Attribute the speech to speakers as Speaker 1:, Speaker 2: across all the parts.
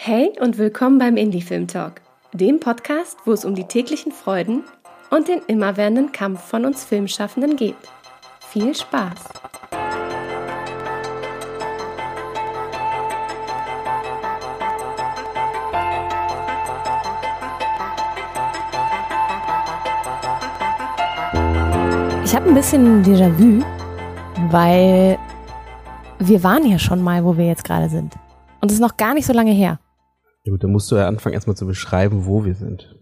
Speaker 1: Hey und willkommen beim Indie Film Talk, dem Podcast, wo es um die täglichen Freuden und den immerwährenden Kampf von uns Filmschaffenden geht. Viel Spaß! Ich habe ein bisschen Déjà-vu, weil wir waren ja schon mal, wo wir jetzt gerade sind. Und es ist noch gar nicht so lange her.
Speaker 2: Ja gut, dann musst du ja anfangen, erstmal zu beschreiben, wo wir sind.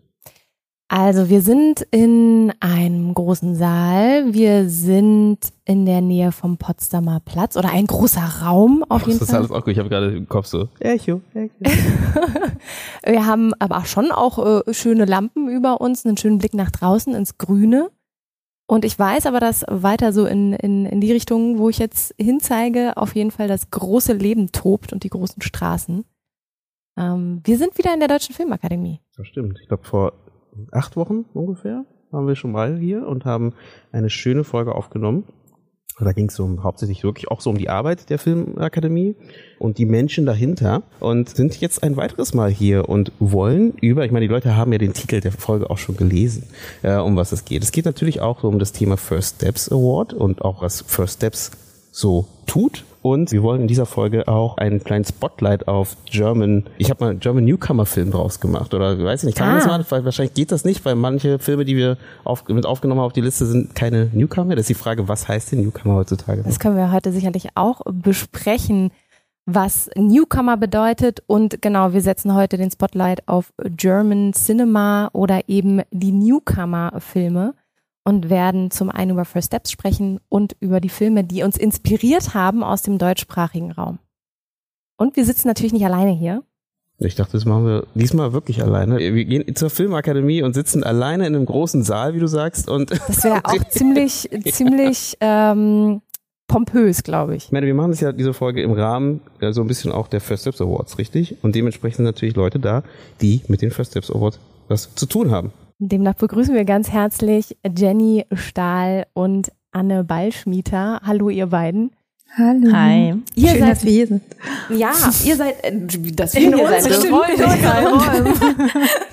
Speaker 1: Also wir sind in einem großen Saal. Wir sind in der Nähe vom Potsdamer Platz oder ein großer Raum auf
Speaker 2: Ach,
Speaker 1: jeden
Speaker 2: das ist
Speaker 1: Fall.
Speaker 2: alles auch gut. Ich habe gerade im Kopf so Echo, Echo.
Speaker 1: Wir haben aber auch schon auch äh, schöne Lampen über uns, einen schönen Blick nach draußen ins Grüne. Und ich weiß aber, dass weiter so in, in, in die Richtung, wo ich jetzt hinzeige, auf jeden Fall das große Leben tobt und die großen Straßen. Ähm, wir sind wieder in der Deutschen Filmakademie.
Speaker 2: Das stimmt. Ich glaube, vor acht Wochen ungefähr waren wir schon mal hier und haben eine schöne Folge aufgenommen. Da ging es um, hauptsächlich wirklich auch so um die Arbeit der Filmakademie und die Menschen dahinter und sind jetzt ein weiteres Mal hier und wollen über, ich meine, die Leute haben ja den Titel der Folge auch schon gelesen, äh, um was es geht. Es geht natürlich auch so um das Thema First Steps Award und auch was First Steps so tut. Und wir wollen in dieser Folge auch einen kleinen Spotlight auf German, ich habe mal einen German Newcomer Film draus gemacht oder weiß ich nicht, kann man
Speaker 1: Ah.
Speaker 2: das machen? Weil wahrscheinlich geht das nicht, weil manche Filme, die wir auf, mit aufgenommen haben auf die Liste, sind keine Newcomer. Das ist die Frage, was heißt denn Newcomer heutzutage?
Speaker 1: Das können wir heute sicherlich auch besprechen, was Newcomer bedeutet. Und genau, wir setzen heute den Spotlight auf German Cinema oder eben die Newcomer-Filme und werden zum einen über First Steps sprechen und über die Filme, die uns inspiriert haben aus dem deutschsprachigen Raum. Und wir sitzen natürlich nicht alleine hier.
Speaker 2: Ich dachte, das machen wir diesmal wirklich alleine. Wir gehen zur Filmakademie und sitzen alleine in einem großen Saal, wie du sagst. Und
Speaker 1: Das wäre auch ziemlich, ziemlich ähm, pompös, glaube ich.
Speaker 2: Ich meine, wir machen das ja diese Folge im Rahmen so ein bisschen auch der First Steps Awards, richtig? Und dementsprechend sind natürlich Leute da, die mit den First Steps Awards was zu tun haben.
Speaker 1: Demnach begrüßen wir ganz herzlich Jenny Stahl und Anne Ballschmieter. Hallo, ihr beiden.
Speaker 3: Hallo.
Speaker 1: Hi. Ihr
Speaker 3: Schön,
Speaker 1: seid-
Speaker 3: dass wir hier sind.
Speaker 1: Ja, ihr seid, äh, das
Speaker 3: In
Speaker 1: ihr seid
Speaker 3: unseren
Speaker 1: gewollt.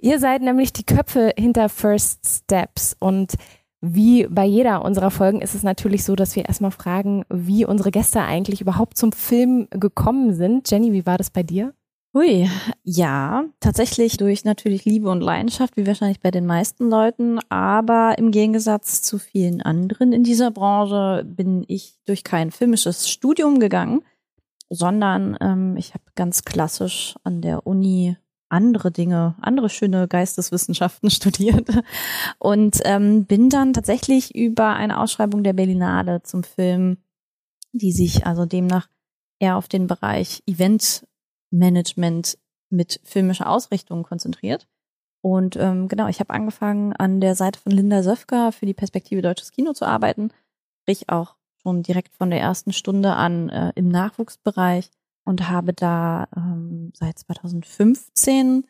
Speaker 1: Ihr seid nämlich die Köpfe hinter First Steps und wie bei jeder unserer Folgen ist es natürlich so, dass wir erstmal fragen, wie unsere Gäste eigentlich überhaupt zum Film gekommen sind. Jenny, wie war das bei dir?
Speaker 3: Hui, ja, tatsächlich durch natürlich Liebe und Leidenschaft, wie wahrscheinlich bei den meisten Leuten, aber im Gegensatz zu vielen anderen in dieser Branche bin ich durch kein filmisches Studium gegangen, sondern ähm, ich habe ganz klassisch an der Uni andere Dinge, andere schöne Geisteswissenschaften studiert und ähm, bin dann tatsächlich über eine Ausschreibung der Berlinale zum Film, die sich also demnach eher auf den Bereich Event Management mit filmischer Ausrichtung konzentriert. Und ähm, genau, ich habe angefangen, an der Seite von Linda Söfker für die Perspektive Deutsches Kino zu arbeiten. Sprich auch schon direkt von der ersten Stunde an äh, im Nachwuchsbereich und habe da ähm, seit 2015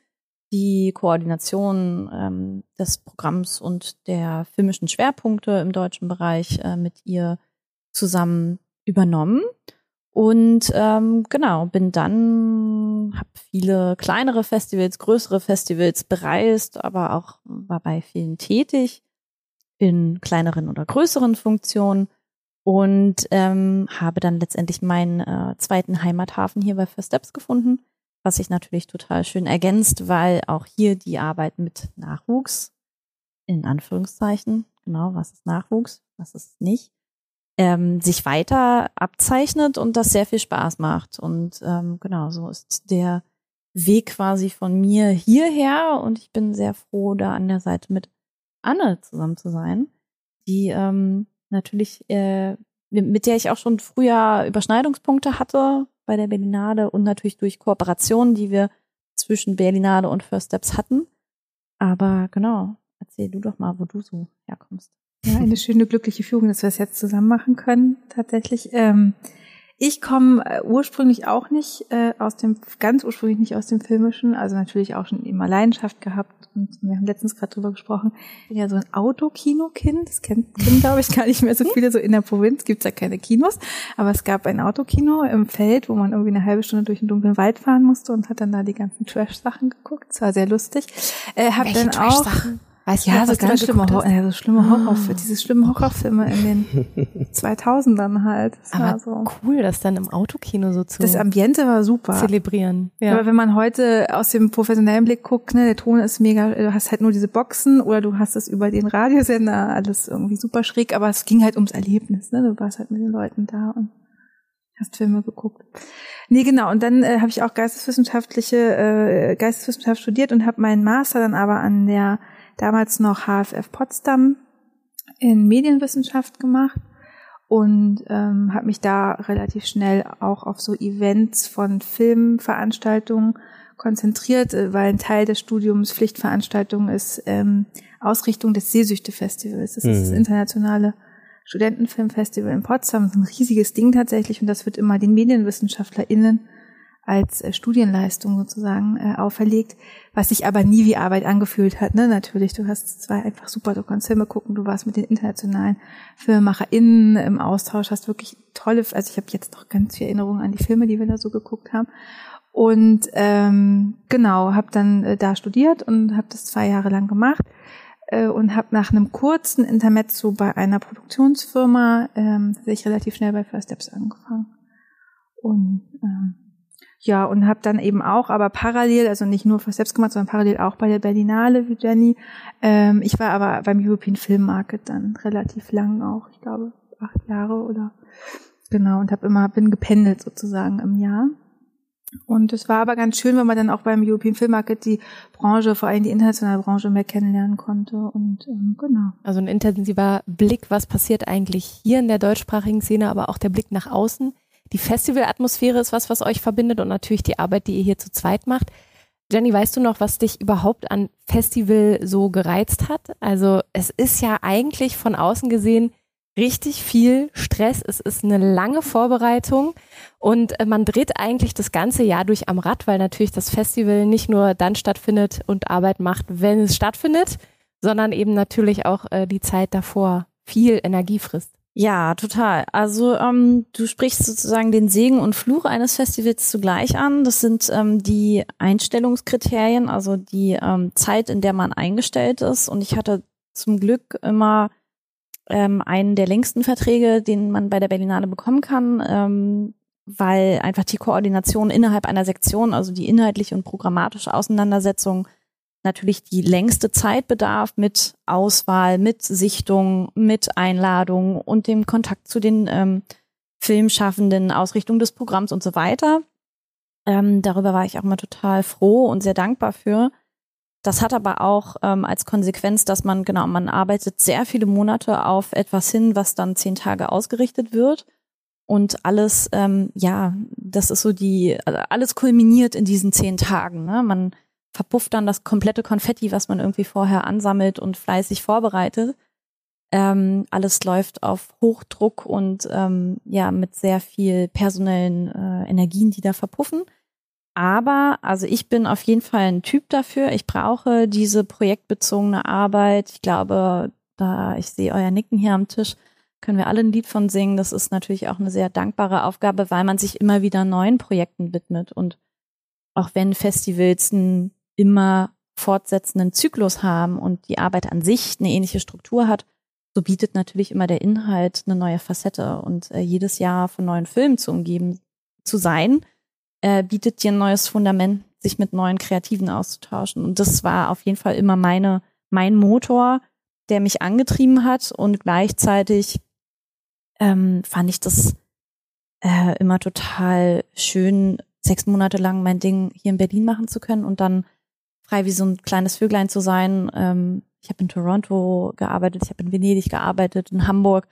Speaker 3: die Koordination ähm, des Programms und der filmischen Schwerpunkte im deutschen Bereich äh, mit ihr zusammen übernommen. Und ähm, genau, bin dann, habe viele kleinere Festivals, größere Festivals bereist, aber auch war bei vielen tätig in kleineren oder größeren Funktionen und ähm, habe dann letztendlich meinen äh, zweiten Heimathafen hier bei First Steps gefunden, was sich natürlich total schön ergänzt, weil auch hier die Arbeit mit Nachwuchs, in Anführungszeichen, genau, was ist Nachwuchs, was ist nicht, ähm, sich weiter abzeichnet und das sehr viel Spaß macht. Und ähm, genau, so ist der Weg quasi von mir hierher und ich bin sehr froh, da an der Seite mit Anne zusammen zu sein, die ähm, natürlich, äh, mit der ich auch schon früher Überschneidungspunkte hatte bei der Berlinade und natürlich durch Kooperationen, die wir zwischen Berlinade und First Steps hatten. Aber genau, erzähl du doch mal, wo du so herkommst.
Speaker 4: Ja, eine schöne glückliche Führung, dass wir es jetzt zusammen machen können. Tatsächlich. Ähm, Ich komme äh, ursprünglich auch nicht äh, aus dem, ganz ursprünglich nicht aus dem Filmischen, also natürlich auch schon immer Leidenschaft gehabt und wir haben letztens gerade drüber gesprochen. Ich bin ja so ein Autokino-Kind, das kennt, kennen glaube ich gar nicht mehr so viele, so in der Provinz gibt's ja keine Kinos, aber es gab ein Autokino im Feld, wo man irgendwie eine halbe Stunde durch den dunklen Wald fahren musste und hat dann da die ganzen Trash-Sachen geguckt, es war sehr lustig. Äh, hab
Speaker 1: Welche
Speaker 4: dann auch
Speaker 1: Weißt
Speaker 4: ja,
Speaker 1: du,
Speaker 4: so ganz schlimme, Horror, ja, so schlimme Horrorfilme, diese schlimmen Horrorfilme in den 2000ern halt. Das
Speaker 1: Aber
Speaker 4: so.
Speaker 1: cool, das dann im Autokino so zu
Speaker 4: Das Ambiente war super.
Speaker 1: zelebrieren.
Speaker 4: Aber wenn man heute aus dem professionellen Blick guckt, ne, der Ton ist mega, du hast halt nur diese Boxen oder du hast es über den Radiosender, alles irgendwie super schräg, aber es ging halt ums Erlebnis, ne? Du warst halt mit den Leuten da und hast Filme geguckt. Nee, genau. Und dann äh, habe ich auch geisteswissenschaftliche äh, Geisteswissenschaft studiert und habe meinen Master dann aber an der damals noch HFF Potsdam in Medienwissenschaft gemacht und ähm, habe mich da relativ schnell auch auf so Events von Filmveranstaltungen konzentriert, äh, weil ein Teil des Studiums Pflichtveranstaltung ist ähm, Ausrichtung des Seesüchte-Festivals. Das ist das
Speaker 2: Mhm.
Speaker 4: internationale Studentenfilmfestival in Potsdam. Das ist ein riesiges Ding tatsächlich und das wird immer den MedienwissenschaftlerInnen als äh, Studienleistung sozusagen äh, auferlegt, was sich aber nie wie Arbeit angefühlt hat. Ne? Natürlich, du hast zwei einfach super, du kannst Filme gucken, du warst mit den internationalen FilmemacherInnen im Austausch, hast wirklich tolle, also ich habe jetzt noch ganz viel Erinnerungen an die Filme, die wir da so geguckt haben. Und ähm, genau, habe dann äh, da studiert und habe das zwei Jahre lang gemacht äh, und habe nach einem kurzen Intermezzo bei einer Produktionsfirma ähm, tatsächlich relativ schnell bei First Steps angefangen. Und ähm, ja, und habe dann eben auch, aber parallel, also nicht nur für selbst gemacht, sondern parallel auch bei der Berlinale wie Jenny. Ähm, ich war aber beim European Film Market dann relativ lang auch, ich glaube acht Jahre oder genau, und habe immer bin gependelt sozusagen im Jahr. Und es war aber ganz schön, wenn man dann auch beim European Film Market die Branche, vor allem die internationale Branche, mehr kennenlernen konnte. Und ähm, genau.
Speaker 1: Also ein intensiver Blick, was passiert eigentlich hier in der deutschsprachigen Szene, aber auch der Blick nach außen. Die Festivalatmosphäre ist was, was euch verbindet und natürlich die Arbeit, die ihr hier zu zweit macht. Jenny, weißt du noch, was dich überhaupt an Festival so gereizt hat? Also es ist ja eigentlich von außen gesehen richtig viel Stress. Es ist eine lange Vorbereitung und äh, man dreht eigentlich das ganze Jahr durch am Rad, weil natürlich das Festival nicht nur dann stattfindet und Arbeit macht, wenn es stattfindet, sondern eben natürlich auch äh, die Zeit davor viel Energie frisst.
Speaker 3: Ja, total. Also ähm, du sprichst sozusagen den Segen und Fluch eines Festivals zugleich an. Das sind ähm, die Einstellungskriterien, also die ähm, Zeit, in der man eingestellt ist. Und ich hatte zum Glück immer ähm, einen der längsten Verträge, den man bei der Berlinale bekommen kann, ähm, weil einfach die Koordination innerhalb einer Sektion, also die inhaltliche und programmatische Auseinandersetzung natürlich die längste Zeit bedarf mit Auswahl, mit Sichtung, mit Einladung und dem Kontakt zu den ähm, Filmschaffenden, Ausrichtung des Programms und so weiter. Ähm, darüber war ich auch mal total froh und sehr dankbar für. Das hat aber auch ähm, als Konsequenz, dass man, genau, man arbeitet sehr viele Monate auf etwas hin, was dann zehn Tage ausgerichtet wird. Und alles, ähm, ja, das ist so die, also alles kulminiert in diesen zehn Tagen. Ne? Man verpufft dann das komplette Konfetti, was man irgendwie vorher ansammelt und fleißig vorbereitet. Ähm, alles läuft auf Hochdruck und ähm, ja mit sehr viel personellen äh, Energien, die da verpuffen. Aber also ich bin auf jeden Fall ein Typ dafür. Ich brauche diese projektbezogene Arbeit. Ich glaube, da ich sehe euer Nicken hier am Tisch, können wir alle ein Lied von singen. Das ist natürlich auch eine sehr dankbare Aufgabe, weil man sich immer wieder neuen Projekten widmet und auch wenn Festivals einen immer fortsetzenden Zyklus haben und die Arbeit an sich eine ähnliche Struktur hat, so bietet natürlich immer der Inhalt eine neue Facette und äh, jedes Jahr von neuen Filmen zu umgeben zu sein, äh, bietet dir ein neues Fundament, sich mit neuen Kreativen auszutauschen. Und das war auf jeden Fall immer meine, mein Motor, der mich angetrieben hat und gleichzeitig ähm, fand ich das äh, immer total schön, sechs Monate lang mein Ding hier in Berlin machen zu können und dann frei wie so ein kleines Vöglein zu sein. Ähm, ich habe in Toronto gearbeitet, ich habe in Venedig gearbeitet, in Hamburg.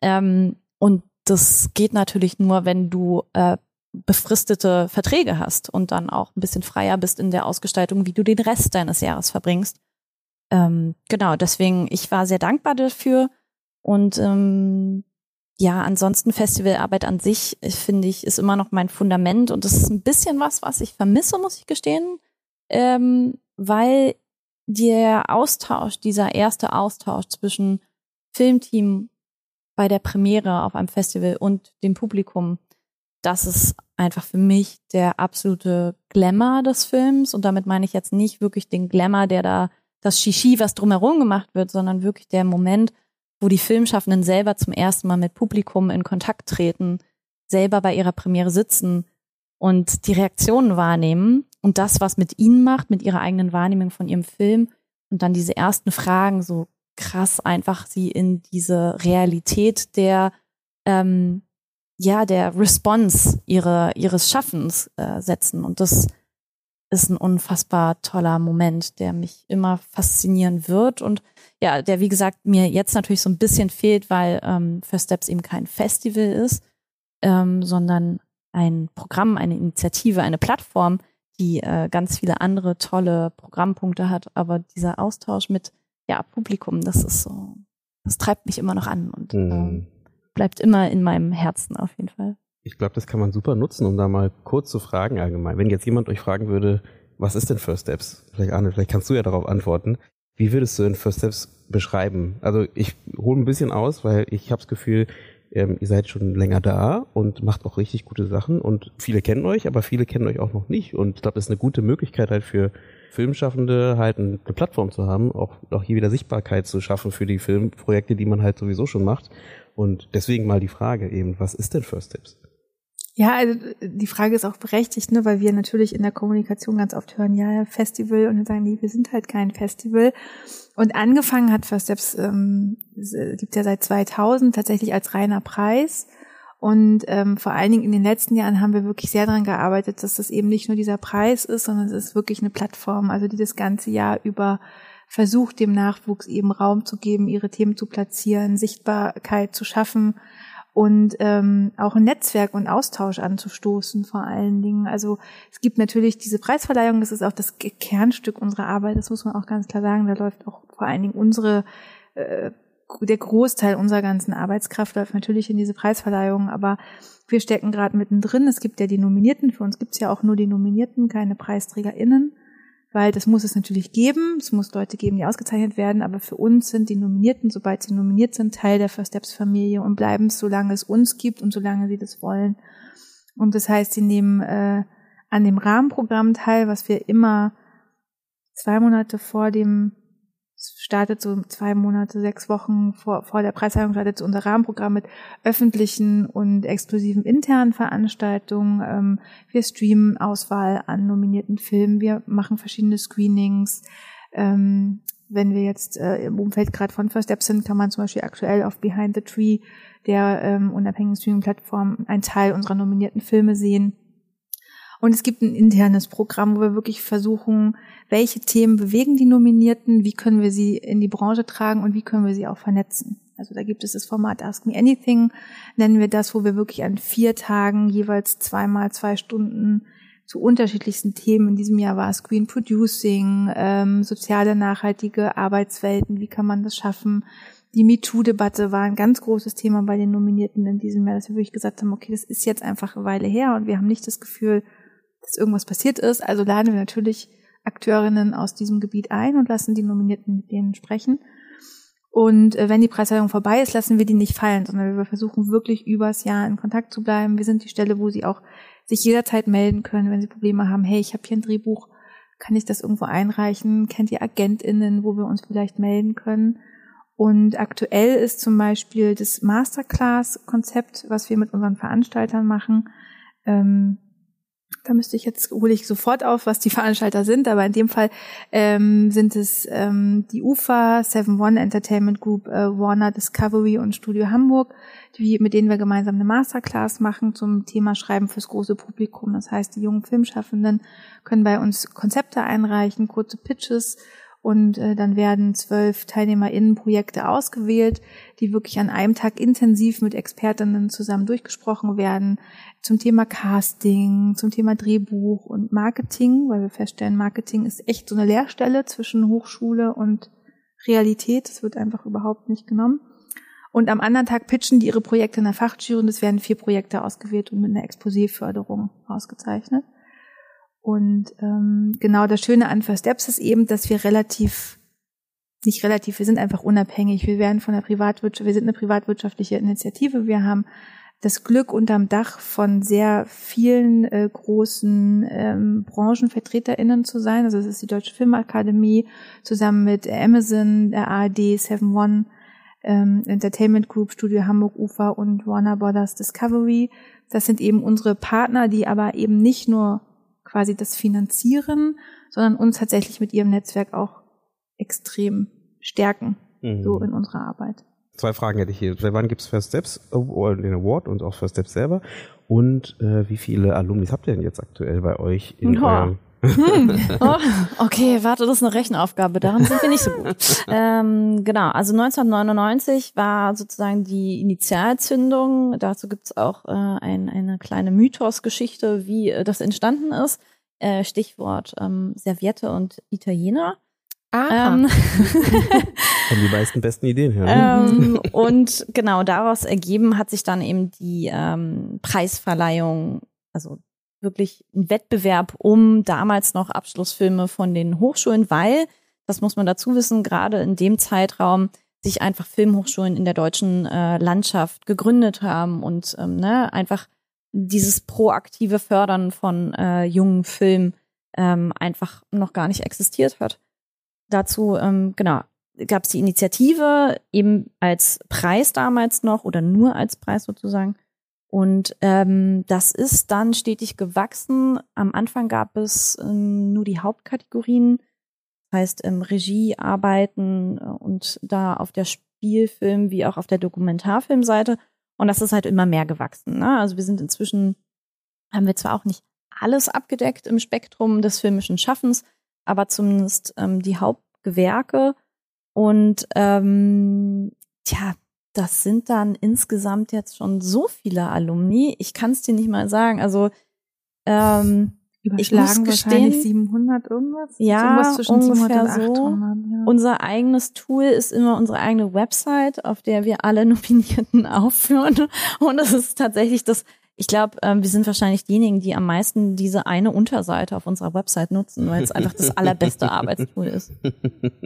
Speaker 3: Ähm, und das geht natürlich nur, wenn du äh, befristete Verträge hast und dann auch ein bisschen freier bist in der Ausgestaltung, wie du den Rest deines Jahres verbringst. Ähm, genau, deswegen, ich war sehr dankbar dafür und ähm, ja, ansonsten Festivalarbeit an sich, finde ich, ist immer noch mein Fundament und das ist ein bisschen was, was ich vermisse, muss ich gestehen, ähm, weil der Austausch, dieser erste Austausch zwischen Filmteam bei der Premiere auf einem Festival und dem Publikum, das ist einfach für mich der absolute Glamour des Films. Und damit meine ich jetzt nicht wirklich den Glamour, der da das Shishi, was drumherum gemacht wird, sondern wirklich der Moment, wo die Filmschaffenden selber zum ersten Mal mit Publikum in Kontakt treten, selber bei ihrer Premiere sitzen und die Reaktionen wahrnehmen und das, was mit ihnen macht, mit ihrer eigenen Wahrnehmung von ihrem Film und dann diese ersten Fragen so krass einfach sie in diese Realität der ähm, ja der Response ihre, ihres Schaffens äh, setzen. Und das ist ein unfassbar toller Moment, der mich immer faszinieren wird. Und ja, der wie gesagt mir jetzt natürlich so ein bisschen fehlt, weil ähm, First Steps eben kein Festival ist, ähm, sondern ein Programm, eine Initiative, eine Plattform, die äh, ganz viele andere tolle Programmpunkte hat. Aber dieser Austausch mit ja Publikum, das ist so, das treibt mich immer noch an und mhm. ähm, bleibt immer in meinem Herzen auf jeden Fall.
Speaker 2: Ich glaube, das kann man super nutzen, um da mal kurz zu fragen allgemein. Wenn jetzt jemand euch fragen würde, was ist denn First Steps? Vielleicht Arne, vielleicht kannst du ja darauf antworten. Wie würdest du denn First Steps beschreiben? Also ich hole ein bisschen aus, weil ich habe das Gefühl, ähm, ihr seid schon länger da und macht auch richtig gute Sachen und viele kennen euch, aber viele kennen euch auch noch nicht. Und ich glaube, das ist eine gute Möglichkeit halt für Filmschaffende halt eine Plattform zu haben, auch, auch hier wieder Sichtbarkeit zu schaffen für die Filmprojekte, die man halt sowieso schon macht. Und deswegen mal die Frage eben, was ist denn First Steps?
Speaker 4: Ja, also die Frage ist auch berechtigt, ne, weil wir natürlich in der Kommunikation ganz oft hören, ja, Festival und dann sagen die, wir sind halt kein Festival. Und angefangen hat First Steps, ähm, äh, gibt ja seit 2000 tatsächlich als reiner Preis. Und ähm, vor allen Dingen in den letzten Jahren haben wir wirklich sehr daran gearbeitet, dass das eben nicht nur dieser Preis ist, sondern es ist wirklich eine Plattform, also die das ganze Jahr über versucht, dem Nachwuchs eben Raum zu geben, ihre Themen zu platzieren, Sichtbarkeit zu schaffen und ähm, auch ein Netzwerk und Austausch anzustoßen vor allen Dingen. Also es gibt natürlich diese Preisverleihung, das ist auch das Kernstück unserer Arbeit, das muss man auch ganz klar sagen. Da läuft auch vor allen Dingen unsere äh, der Großteil unserer ganzen Arbeitskraft läuft natürlich in diese Preisverleihung, aber wir stecken gerade mittendrin. Es gibt ja die Nominierten, für uns gibt es ja auch nur die Nominierten, keine PreisträgerInnen weil das muss es natürlich geben. Es muss Leute geben, die ausgezeichnet werden, aber für uns sind die Nominierten, sobald sie nominiert sind, Teil der First Steps Familie und bleiben es, solange es uns gibt und solange sie das wollen. Und das heißt, sie nehmen äh, an dem Rahmenprogramm teil, was wir immer zwei Monate vor dem startet so zwei Monate, sechs Wochen vor, vor der Preisverleihung startet so unser Rahmenprogramm mit öffentlichen und exklusiven internen Veranstaltungen. Ähm, wir streamen Auswahl an nominierten Filmen, wir machen verschiedene Screenings. Ähm, wenn wir jetzt äh, im Umfeld gerade von First Steps sind, kann man zum Beispiel aktuell auf Behind the Tree, der ähm, unabhängigen Streaming-Plattform, einen Teil unserer nominierten Filme sehen. Und es gibt ein internes Programm, wo wir wirklich versuchen, welche Themen bewegen die Nominierten, wie können wir sie in die Branche tragen und wie können wir sie auch vernetzen. Also da gibt es das Format Ask Me Anything, nennen wir das, wo wir wirklich an vier Tagen jeweils zweimal zwei Stunden zu unterschiedlichsten Themen. In diesem Jahr war es Green Producing, ähm, soziale nachhaltige Arbeitswelten, wie kann man das schaffen? Die MeToo-Debatte war ein ganz großes Thema bei den Nominierten in diesem Jahr, dass wir wirklich gesagt haben, okay, das ist jetzt einfach eine Weile her und wir haben nicht das Gefühl, dass irgendwas passiert ist. Also laden wir natürlich Akteurinnen aus diesem Gebiet ein und lassen die Nominierten mit denen sprechen. Und äh, wenn die Preisverleihung vorbei ist, lassen wir die nicht fallen, sondern wir versuchen wirklich übers Jahr in Kontakt zu bleiben. Wir sind die Stelle, wo sie auch sich jederzeit melden können, wenn sie Probleme haben. Hey, ich habe hier ein Drehbuch, kann ich das irgendwo einreichen? Kennt ihr AgentInnen, wo wir uns vielleicht melden können? Und aktuell ist zum Beispiel das Masterclass-Konzept, was wir mit unseren Veranstaltern machen, ähm, da müsste ich jetzt, hole ich sofort auf, was die Veranstalter sind, aber in dem Fall ähm, sind es ähm, die UFA, Seven One Entertainment Group, äh, Warner Discovery und Studio Hamburg, die, mit denen wir gemeinsam eine Masterclass machen zum Thema Schreiben fürs große Publikum. Das heißt, die jungen Filmschaffenden können bei uns Konzepte einreichen, kurze Pitches und äh, dann werden zwölf TeilnehmerInnen-Projekte ausgewählt, die wirklich an einem Tag intensiv mit Expertinnen zusammen durchgesprochen werden zum Thema Casting, zum Thema Drehbuch und Marketing, weil wir feststellen, Marketing ist echt so eine Leerstelle zwischen Hochschule und Realität. Das wird einfach überhaupt nicht genommen. Und am anderen Tag pitchen die ihre Projekte in der Fachjury und es werden vier Projekte ausgewählt und mit einer Exposé-Förderung ausgezeichnet. Und ähm, genau das Schöne an First Steps ist eben, dass wir relativ, nicht relativ, wir sind einfach unabhängig. Wir werden von der Privatwirtschaft, wir sind eine privatwirtschaftliche Initiative. Wir haben das Glück unterm Dach von sehr vielen äh, großen ähm, BranchenvertreterInnen zu sein. Also es ist die Deutsche Filmakademie zusammen mit Amazon, der ARD, Seven One, ähm, Entertainment Group, Studio Hamburg Ufer und Warner Brothers Discovery. Das sind eben unsere Partner, die aber eben nicht nur quasi das finanzieren, sondern uns tatsächlich mit ihrem Netzwerk auch extrem stärken, mhm. so in unserer Arbeit.
Speaker 2: Zwei Fragen hätte ich hier. Seit wann gibt es First Steps, den Award und auch First Steps selber? Und äh, wie viele Alumnis habt ihr denn jetzt aktuell bei euch in
Speaker 3: oh. eurem hm. Oh, okay, warte, das ist eine Rechenaufgabe. Daran sind wir nicht so gut. ähm, genau, also 1999 war sozusagen die Initialzündung. Dazu gibt's auch äh, ein, eine kleine Mythosgeschichte, wie äh, das entstanden ist. Äh, Stichwort ähm, Serviette und Italiener.
Speaker 1: Ah. Ähm,
Speaker 2: Haben die meisten besten Ideen her.
Speaker 3: Ähm, und genau daraus ergeben hat sich dann eben die ähm, Preisverleihung, also wirklich ein Wettbewerb um damals noch Abschlussfilme von den Hochschulen, weil, das muss man dazu wissen, gerade in dem Zeitraum sich einfach Filmhochschulen in der deutschen äh, Landschaft gegründet haben und ähm, ne, einfach dieses proaktive Fördern von äh, jungen Filmen ähm, einfach noch gar nicht existiert hat. Dazu, ähm, genau, gab es die Initiative eben als Preis damals noch oder nur als Preis sozusagen und ähm, das ist dann stetig gewachsen. Am Anfang gab es ähm, nur die Hauptkategorien, heißt ähm, Regiearbeiten äh, und da auf der Spielfilm wie auch auf der Dokumentarfilmseite. Und das ist halt immer mehr gewachsen. Ne? Also wir sind inzwischen, haben wir zwar auch nicht alles abgedeckt im Spektrum des filmischen Schaffens, aber zumindest ähm, die Hauptgewerke. Und ähm, tja, das sind dann insgesamt jetzt schon so viele Alumni. Ich kann es dir nicht mal sagen. Also ähm,
Speaker 4: Überschlagen ich muss gestehen, 700 irgendwas?
Speaker 3: Ja, so ungefähr 800, so. Ja. Unser eigenes Tool ist immer unsere eigene Website, auf der wir alle Nominierten aufführen. Und es ist tatsächlich das ich glaube, ähm, wir sind wahrscheinlich diejenigen, die am meisten diese eine Unterseite auf unserer Website nutzen, weil es einfach das allerbeste Arbeitstool ist.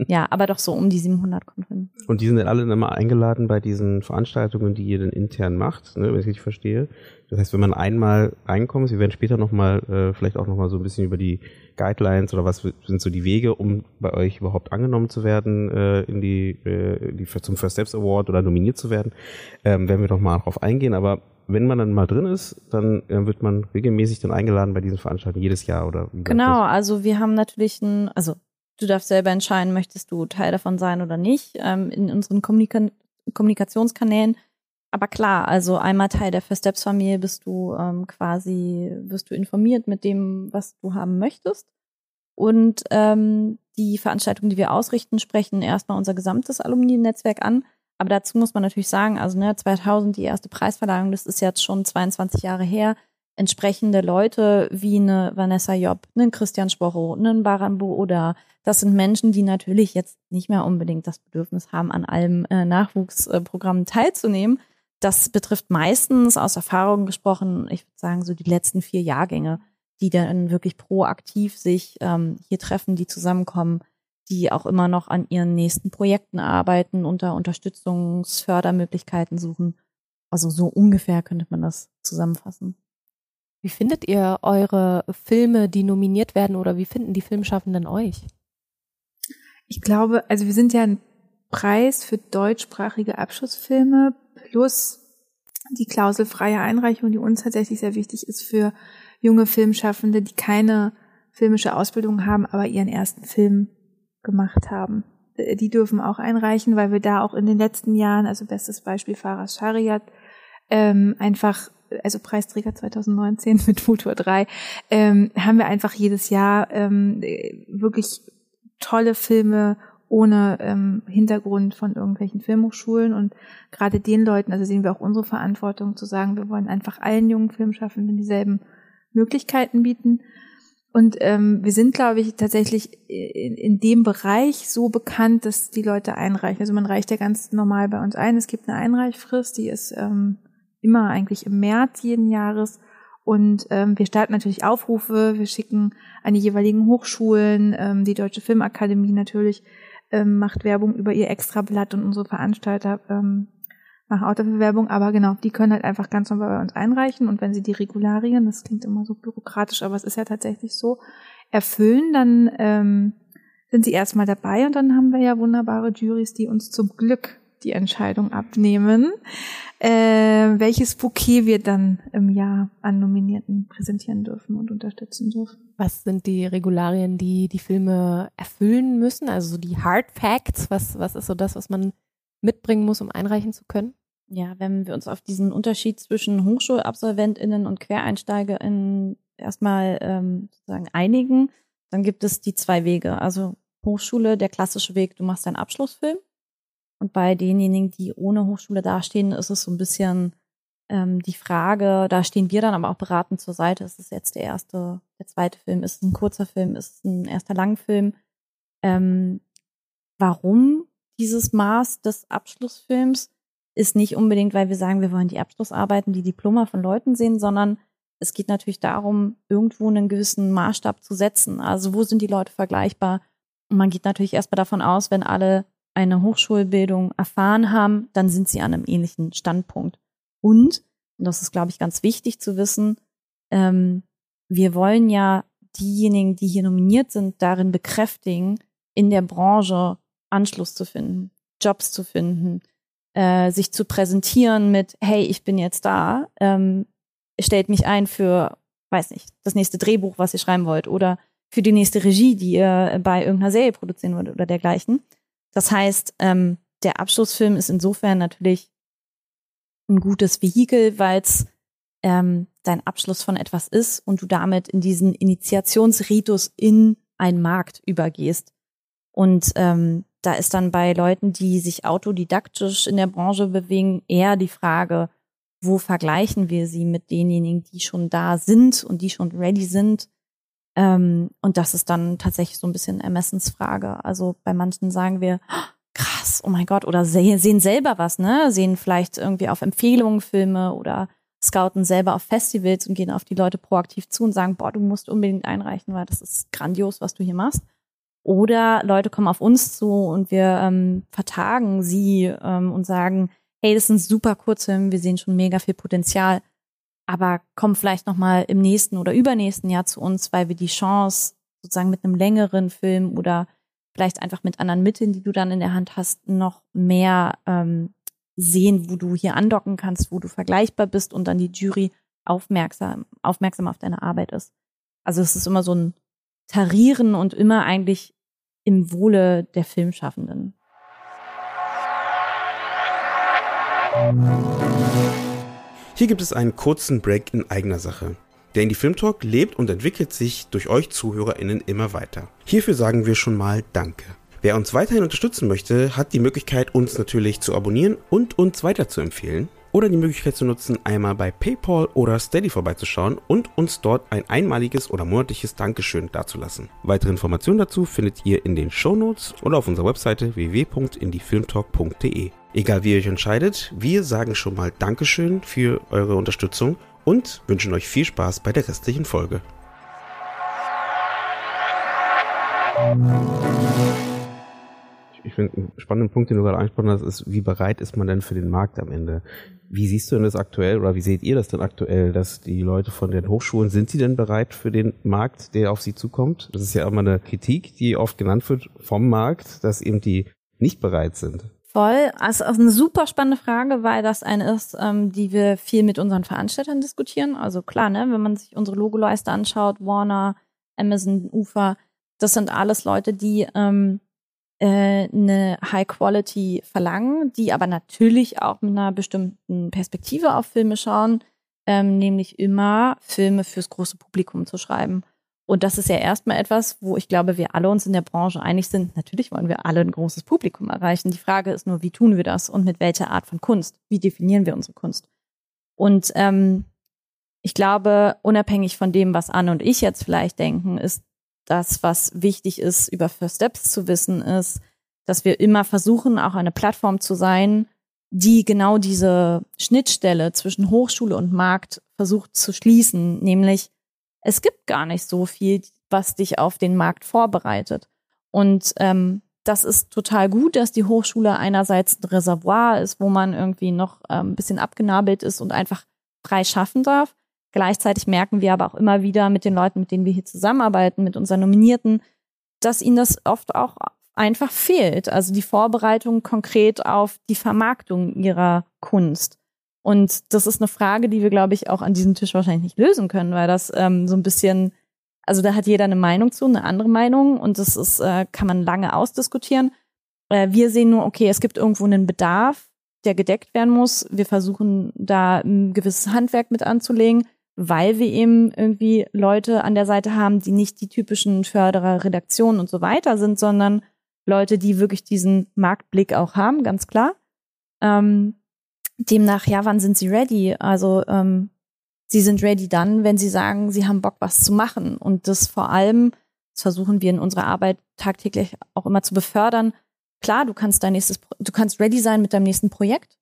Speaker 3: Ja, aber doch so um die 700 kommt hin.
Speaker 2: Und die sind dann alle immer eingeladen bei diesen Veranstaltungen, die ihr dann intern macht, ne, wenn ich richtig verstehe. Das heißt, wenn man einmal reinkommt, wir werden später nochmal, äh, vielleicht auch nochmal so ein bisschen über die Guidelines oder was sind so die Wege, um bei euch überhaupt angenommen zu werden äh, in die, äh, die zum First Steps Award oder nominiert zu werden, ähm, werden wir doch mal darauf eingehen. Aber wenn man dann mal drin ist, dann äh, wird man regelmäßig dann eingeladen bei diesen Veranstaltungen jedes Jahr oder
Speaker 3: wie Genau, also wir haben natürlich ein, also du darfst selber entscheiden, möchtest du Teil davon sein oder nicht, ähm, in unseren Kommunika Kommunikationskanälen. Aber klar, also einmal Teil der First Steps Familie bist du ähm, quasi, wirst du informiert mit dem, was du haben möchtest. Und ähm, die Veranstaltungen, die wir ausrichten, sprechen erstmal unser gesamtes Alumni-Netzwerk an. Aber dazu muss man natürlich sagen, also ne, 2000 die erste Preisverleihung, das ist jetzt schon 22 Jahre her. Entsprechende Leute wie eine Vanessa Job, einen Christian Sporro, einen Barambo oder das sind Menschen, die natürlich jetzt nicht mehr unbedingt das Bedürfnis haben, an allem äh, Nachwuchsprogrammen teilzunehmen. Das betrifft meistens aus Erfahrung gesprochen, ich würde sagen, so die letzten vier Jahrgänge, die dann wirklich proaktiv sich ähm, hier treffen, die zusammenkommen, die auch immer noch an ihren nächsten Projekten arbeiten und da Unterstützungsfördermöglichkeiten suchen. Also so ungefähr könnte man das zusammenfassen.
Speaker 1: Wie findet ihr eure Filme, die nominiert werden oder wie finden die Filmschaffenden euch?
Speaker 4: Ich glaube, also wir sind ja ein Preis für deutschsprachige Abschlussfilme plus die klauselfreie Einreichung, die uns tatsächlich sehr wichtig ist für junge Filmschaffende, die keine filmische Ausbildung haben, aber ihren ersten Film gemacht haben. Äh, die dürfen auch einreichen, weil wir da auch in den letzten Jahren, also bestes Beispiel Faras Shariat, ähm, einfach, also Preisträger 2019 mit Futur 3, ähm, haben wir einfach jedes Jahr ähm, wirklich tolle Filme ohne ähm, Hintergrund von irgendwelchen Filmhochschulen und gerade den Leuten, also sehen wir auch unsere Verantwortung zu sagen, wir wollen einfach allen jungen Filmschaffenden dieselben Möglichkeiten bieten. Und ähm, wir sind, glaube ich, tatsächlich in, in dem Bereich so bekannt, dass die Leute einreichen. Also man reicht ja ganz normal bei uns ein. Es gibt eine Einreichfrist, die ist ähm, immer eigentlich im März jeden Jahres. Und ähm, wir starten natürlich Aufrufe, wir schicken an die jeweiligen Hochschulen, ähm, die Deutsche Filmakademie natürlich ähm, macht Werbung über ihr Extrablatt und unsere Veranstalter ähm, machen auch dafür Werbung, aber genau, die können halt einfach ganz normal bei uns einreichen und wenn sie die Regularien, das klingt immer so bürokratisch, aber es ist ja tatsächlich so, erfüllen, dann ähm, sind sie erstmal dabei und dann haben wir ja wunderbare Juries, die uns zum Glück die Entscheidung abnehmen, äh, welches Bouquet wir dann im Jahr an Nominierten präsentieren dürfen und unterstützen dürfen.
Speaker 1: Was sind die Regularien, die die Filme erfüllen müssen? Also die Hard Facts, was, was ist so das, was man mitbringen muss, um einreichen zu können?
Speaker 3: Ja, wenn wir uns auf diesen Unterschied zwischen HochschulabsolventInnen und QuereinsteigerInnen erstmal ähm, sozusagen einigen, dann gibt es die zwei Wege. Also Hochschule, der klassische Weg, du machst deinen Abschlussfilm und bei denjenigen, die ohne Hochschule dastehen, ist es so ein bisschen ähm, die Frage, da stehen wir dann aber auch beratend zur Seite. Ist es jetzt der erste, der zweite Film? Ist es ein kurzer Film? Ist es ein erster Langfilm? Ähm, warum dieses Maß des Abschlussfilms ist nicht unbedingt, weil wir sagen, wir wollen die Abschlussarbeiten, die Diploma von Leuten sehen, sondern es geht natürlich darum, irgendwo einen gewissen Maßstab zu setzen. Also wo sind die Leute vergleichbar? Und man geht natürlich erstmal davon aus, wenn alle eine Hochschulbildung erfahren haben, dann sind sie an einem ähnlichen Standpunkt. Und, und das ist, glaube ich, ganz wichtig zu wissen, ähm, wir wollen ja diejenigen, die hier nominiert sind, darin bekräftigen, in der Branche Anschluss zu finden, Jobs zu finden, äh, sich zu präsentieren mit, hey, ich bin jetzt da, ähm, stellt mich ein für, weiß nicht, das nächste Drehbuch, was ihr schreiben wollt, oder für die nächste Regie, die ihr bei irgendeiner Serie produzieren wollt oder dergleichen. Das heißt, ähm, der Abschlussfilm ist insofern natürlich ein gutes Vehikel, weil es ähm, dein Abschluss von etwas ist und du damit in diesen Initiationsritus in einen Markt übergehst. Und ähm, da ist dann bei Leuten, die sich autodidaktisch in der Branche bewegen, eher die Frage, wo vergleichen wir sie mit denjenigen, die schon da sind und die schon ready sind ähm, und das ist dann tatsächlich so ein bisschen Ermessensfrage. Also bei manchen sagen wir, oh, krass, oh mein Gott, oder sehen, sehen selber was, ne? Sehen vielleicht irgendwie auf Empfehlungen Filme oder scouten selber auf Festivals und gehen auf die Leute proaktiv zu und sagen, boah, du musst unbedingt einreichen, weil das ist grandios, was du hier machst. Oder Leute kommen auf uns zu und wir ähm, vertagen sie ähm, und sagen, hey, das ist ein super Kurzfilm, wir sehen schon mega viel Potenzial aber komm vielleicht noch mal im nächsten oder übernächsten Jahr zu uns, weil wir die Chance sozusagen mit einem längeren Film oder vielleicht einfach mit anderen Mitteln, die du dann in der Hand hast, noch mehr ähm, sehen, wo du hier andocken kannst, wo du vergleichbar bist und dann die Jury aufmerksam, aufmerksam auf deine Arbeit ist. Also es ist immer so ein Tarieren und immer eigentlich im Wohle der Filmschaffenden.
Speaker 2: Hier gibt es einen kurzen Break in eigener Sache. Der Indie Film Talk lebt und entwickelt sich durch euch ZuhörerInnen immer weiter. Hierfür sagen wir schon mal Danke. Wer uns weiterhin unterstützen möchte, hat die Möglichkeit, uns natürlich zu abonnieren und uns weiter zu empfehlen. Oder die Möglichkeit zu nutzen, einmal bei PayPal oder Steady vorbeizuschauen und uns dort ein einmaliges oder monatliches Dankeschön dazulassen. Weitere Informationen dazu findet ihr in den Show Notes oder auf unserer Webseite www.indiefilmtalk.de. Egal wie ihr euch entscheidet, wir sagen schon mal Dankeschön für eure Unterstützung und wünschen euch viel Spaß bei der restlichen Folge. Ich finde, einen spannenden Punkt, den du gerade angesprochen hast, ist, wie bereit ist man denn für den Markt am Ende? Wie siehst du denn das aktuell oder wie seht ihr das denn aktuell, dass die Leute von den Hochschulen, sind sie denn bereit für den Markt, der auf sie zukommt? Das ist ja immer eine Kritik, die oft genannt wird vom Markt, dass eben die nicht bereit sind.
Speaker 3: Voll. Also eine super spannende Frage, weil das eine ist, ähm, die wir viel mit unseren Veranstaltern diskutieren. Also klar, ne, wenn man sich unsere Logoleiste anschaut, Warner, Amazon, Ufer, das sind alles Leute, die ähm, äh, eine High Quality verlangen, die aber natürlich auch mit einer bestimmten Perspektive auf Filme schauen, ähm, nämlich immer Filme fürs große Publikum zu schreiben. Und das ist ja erstmal etwas, wo ich glaube, wir alle uns in der Branche einig sind. Natürlich wollen wir alle ein großes Publikum erreichen. Die Frage ist nur, wie tun wir das und mit welcher Art von Kunst? Wie definieren wir unsere Kunst? Und ähm, Ich glaube, unabhängig von dem, was Anne und ich jetzt vielleicht denken, ist das, was wichtig ist, über First Steps zu wissen, ist, dass wir immer versuchen, auch eine Plattform zu sein, die genau diese Schnittstelle zwischen Hochschule und Markt versucht zu schließen, nämlich es gibt gar nicht so viel, was dich auf den Markt vorbereitet. Und ähm, das ist total gut, dass die Hochschule einerseits ein Reservoir ist, wo man irgendwie noch ähm, ein bisschen abgenabelt ist und einfach frei schaffen darf. Gleichzeitig merken wir aber auch immer wieder mit den Leuten, mit denen wir hier zusammenarbeiten, mit unseren Nominierten, dass ihnen das oft auch einfach fehlt. Also die Vorbereitung konkret auf die Vermarktung ihrer Kunst. Und das ist eine Frage, die wir, glaube ich, auch an diesem Tisch wahrscheinlich nicht lösen können, weil das ähm, so ein bisschen, also da hat jeder eine Meinung zu, eine andere Meinung und das ist, äh, kann man lange ausdiskutieren. Äh, wir sehen nur, okay, es gibt irgendwo einen Bedarf, der gedeckt werden muss. Wir versuchen da ein gewisses Handwerk mit anzulegen weil wir eben irgendwie Leute an der Seite haben, die nicht die typischen Förderer, Redaktionen und so weiter sind, sondern Leute, die wirklich diesen Marktblick auch haben, ganz klar. Ähm, demnach, ja, wann sind sie ready? Also ähm, sie sind ready dann, wenn sie sagen, sie haben Bock, was zu machen. Und das vor allem, das versuchen wir in unserer Arbeit tagtäglich auch immer zu befördern. Klar, du kannst dein nächstes, du kannst ready sein mit deinem nächsten Projekt,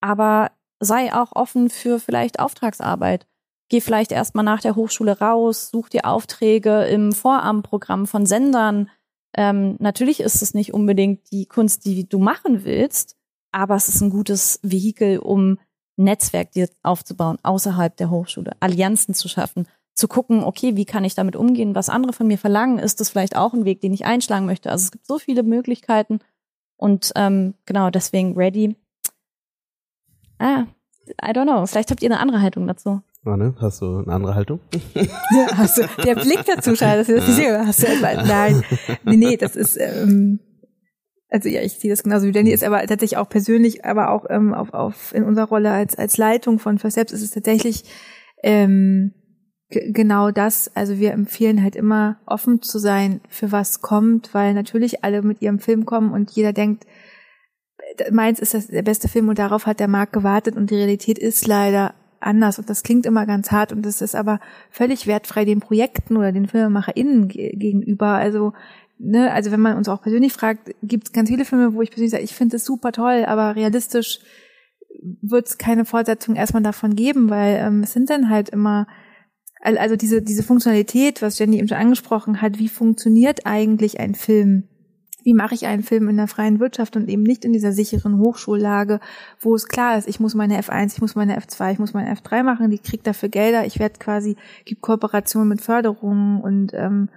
Speaker 3: aber sei auch offen für vielleicht Auftragsarbeit geh vielleicht erstmal nach der Hochschule raus, such dir Aufträge im Vorabendprogramm von Sendern. Ähm, natürlich ist es nicht unbedingt die Kunst, die du machen willst, aber es ist ein gutes Vehikel, um Netzwerk dir aufzubauen außerhalb der Hochschule, Allianzen zu schaffen, zu gucken, okay, wie kann ich damit umgehen, was andere von mir verlangen, ist das vielleicht auch ein Weg, den ich einschlagen möchte. Also es gibt so viele Möglichkeiten und ähm, genau deswegen ready. Ah, I don't know. Vielleicht habt ihr eine andere Haltung dazu.
Speaker 2: Anne, hast du eine andere Haltung?
Speaker 4: Ja, hast du, der Blick dazu schade, dass du das nicht. Hast du etwa, nein, nee, nee, das ist, ähm, also ja, ich sehe das genauso wie Danny ist, aber tatsächlich auch persönlich, aber auch ähm, auf, auf in unserer Rolle als als Leitung von First ist es tatsächlich ähm, genau das. Also wir empfehlen halt immer offen zu sein für was kommt, weil natürlich alle mit ihrem Film kommen und jeder denkt, meins ist das der beste Film und darauf hat der Markt gewartet und die Realität ist leider anders und das klingt immer ganz hart und das ist aber völlig wertfrei den Projekten oder den FilmemacherInnen gegenüber. Also, ne, also wenn man uns auch persönlich fragt, gibt es ganz viele Filme, wo ich persönlich sage, ich finde es super toll, aber realistisch wird es keine Fortsetzung erstmal davon geben, weil ähm, es sind dann halt immer also diese diese Funktionalität, was Jenny eben schon angesprochen hat, wie funktioniert eigentlich ein Film? Wie mache ich einen Film in der freien Wirtschaft und eben nicht in dieser sicheren Hochschullage, wo es klar ist, ich muss meine F1, ich muss meine F2, ich muss meine F3 machen, die kriegt dafür Gelder, ich werde quasi, gibt Kooperationen mit Förderungen und ähm,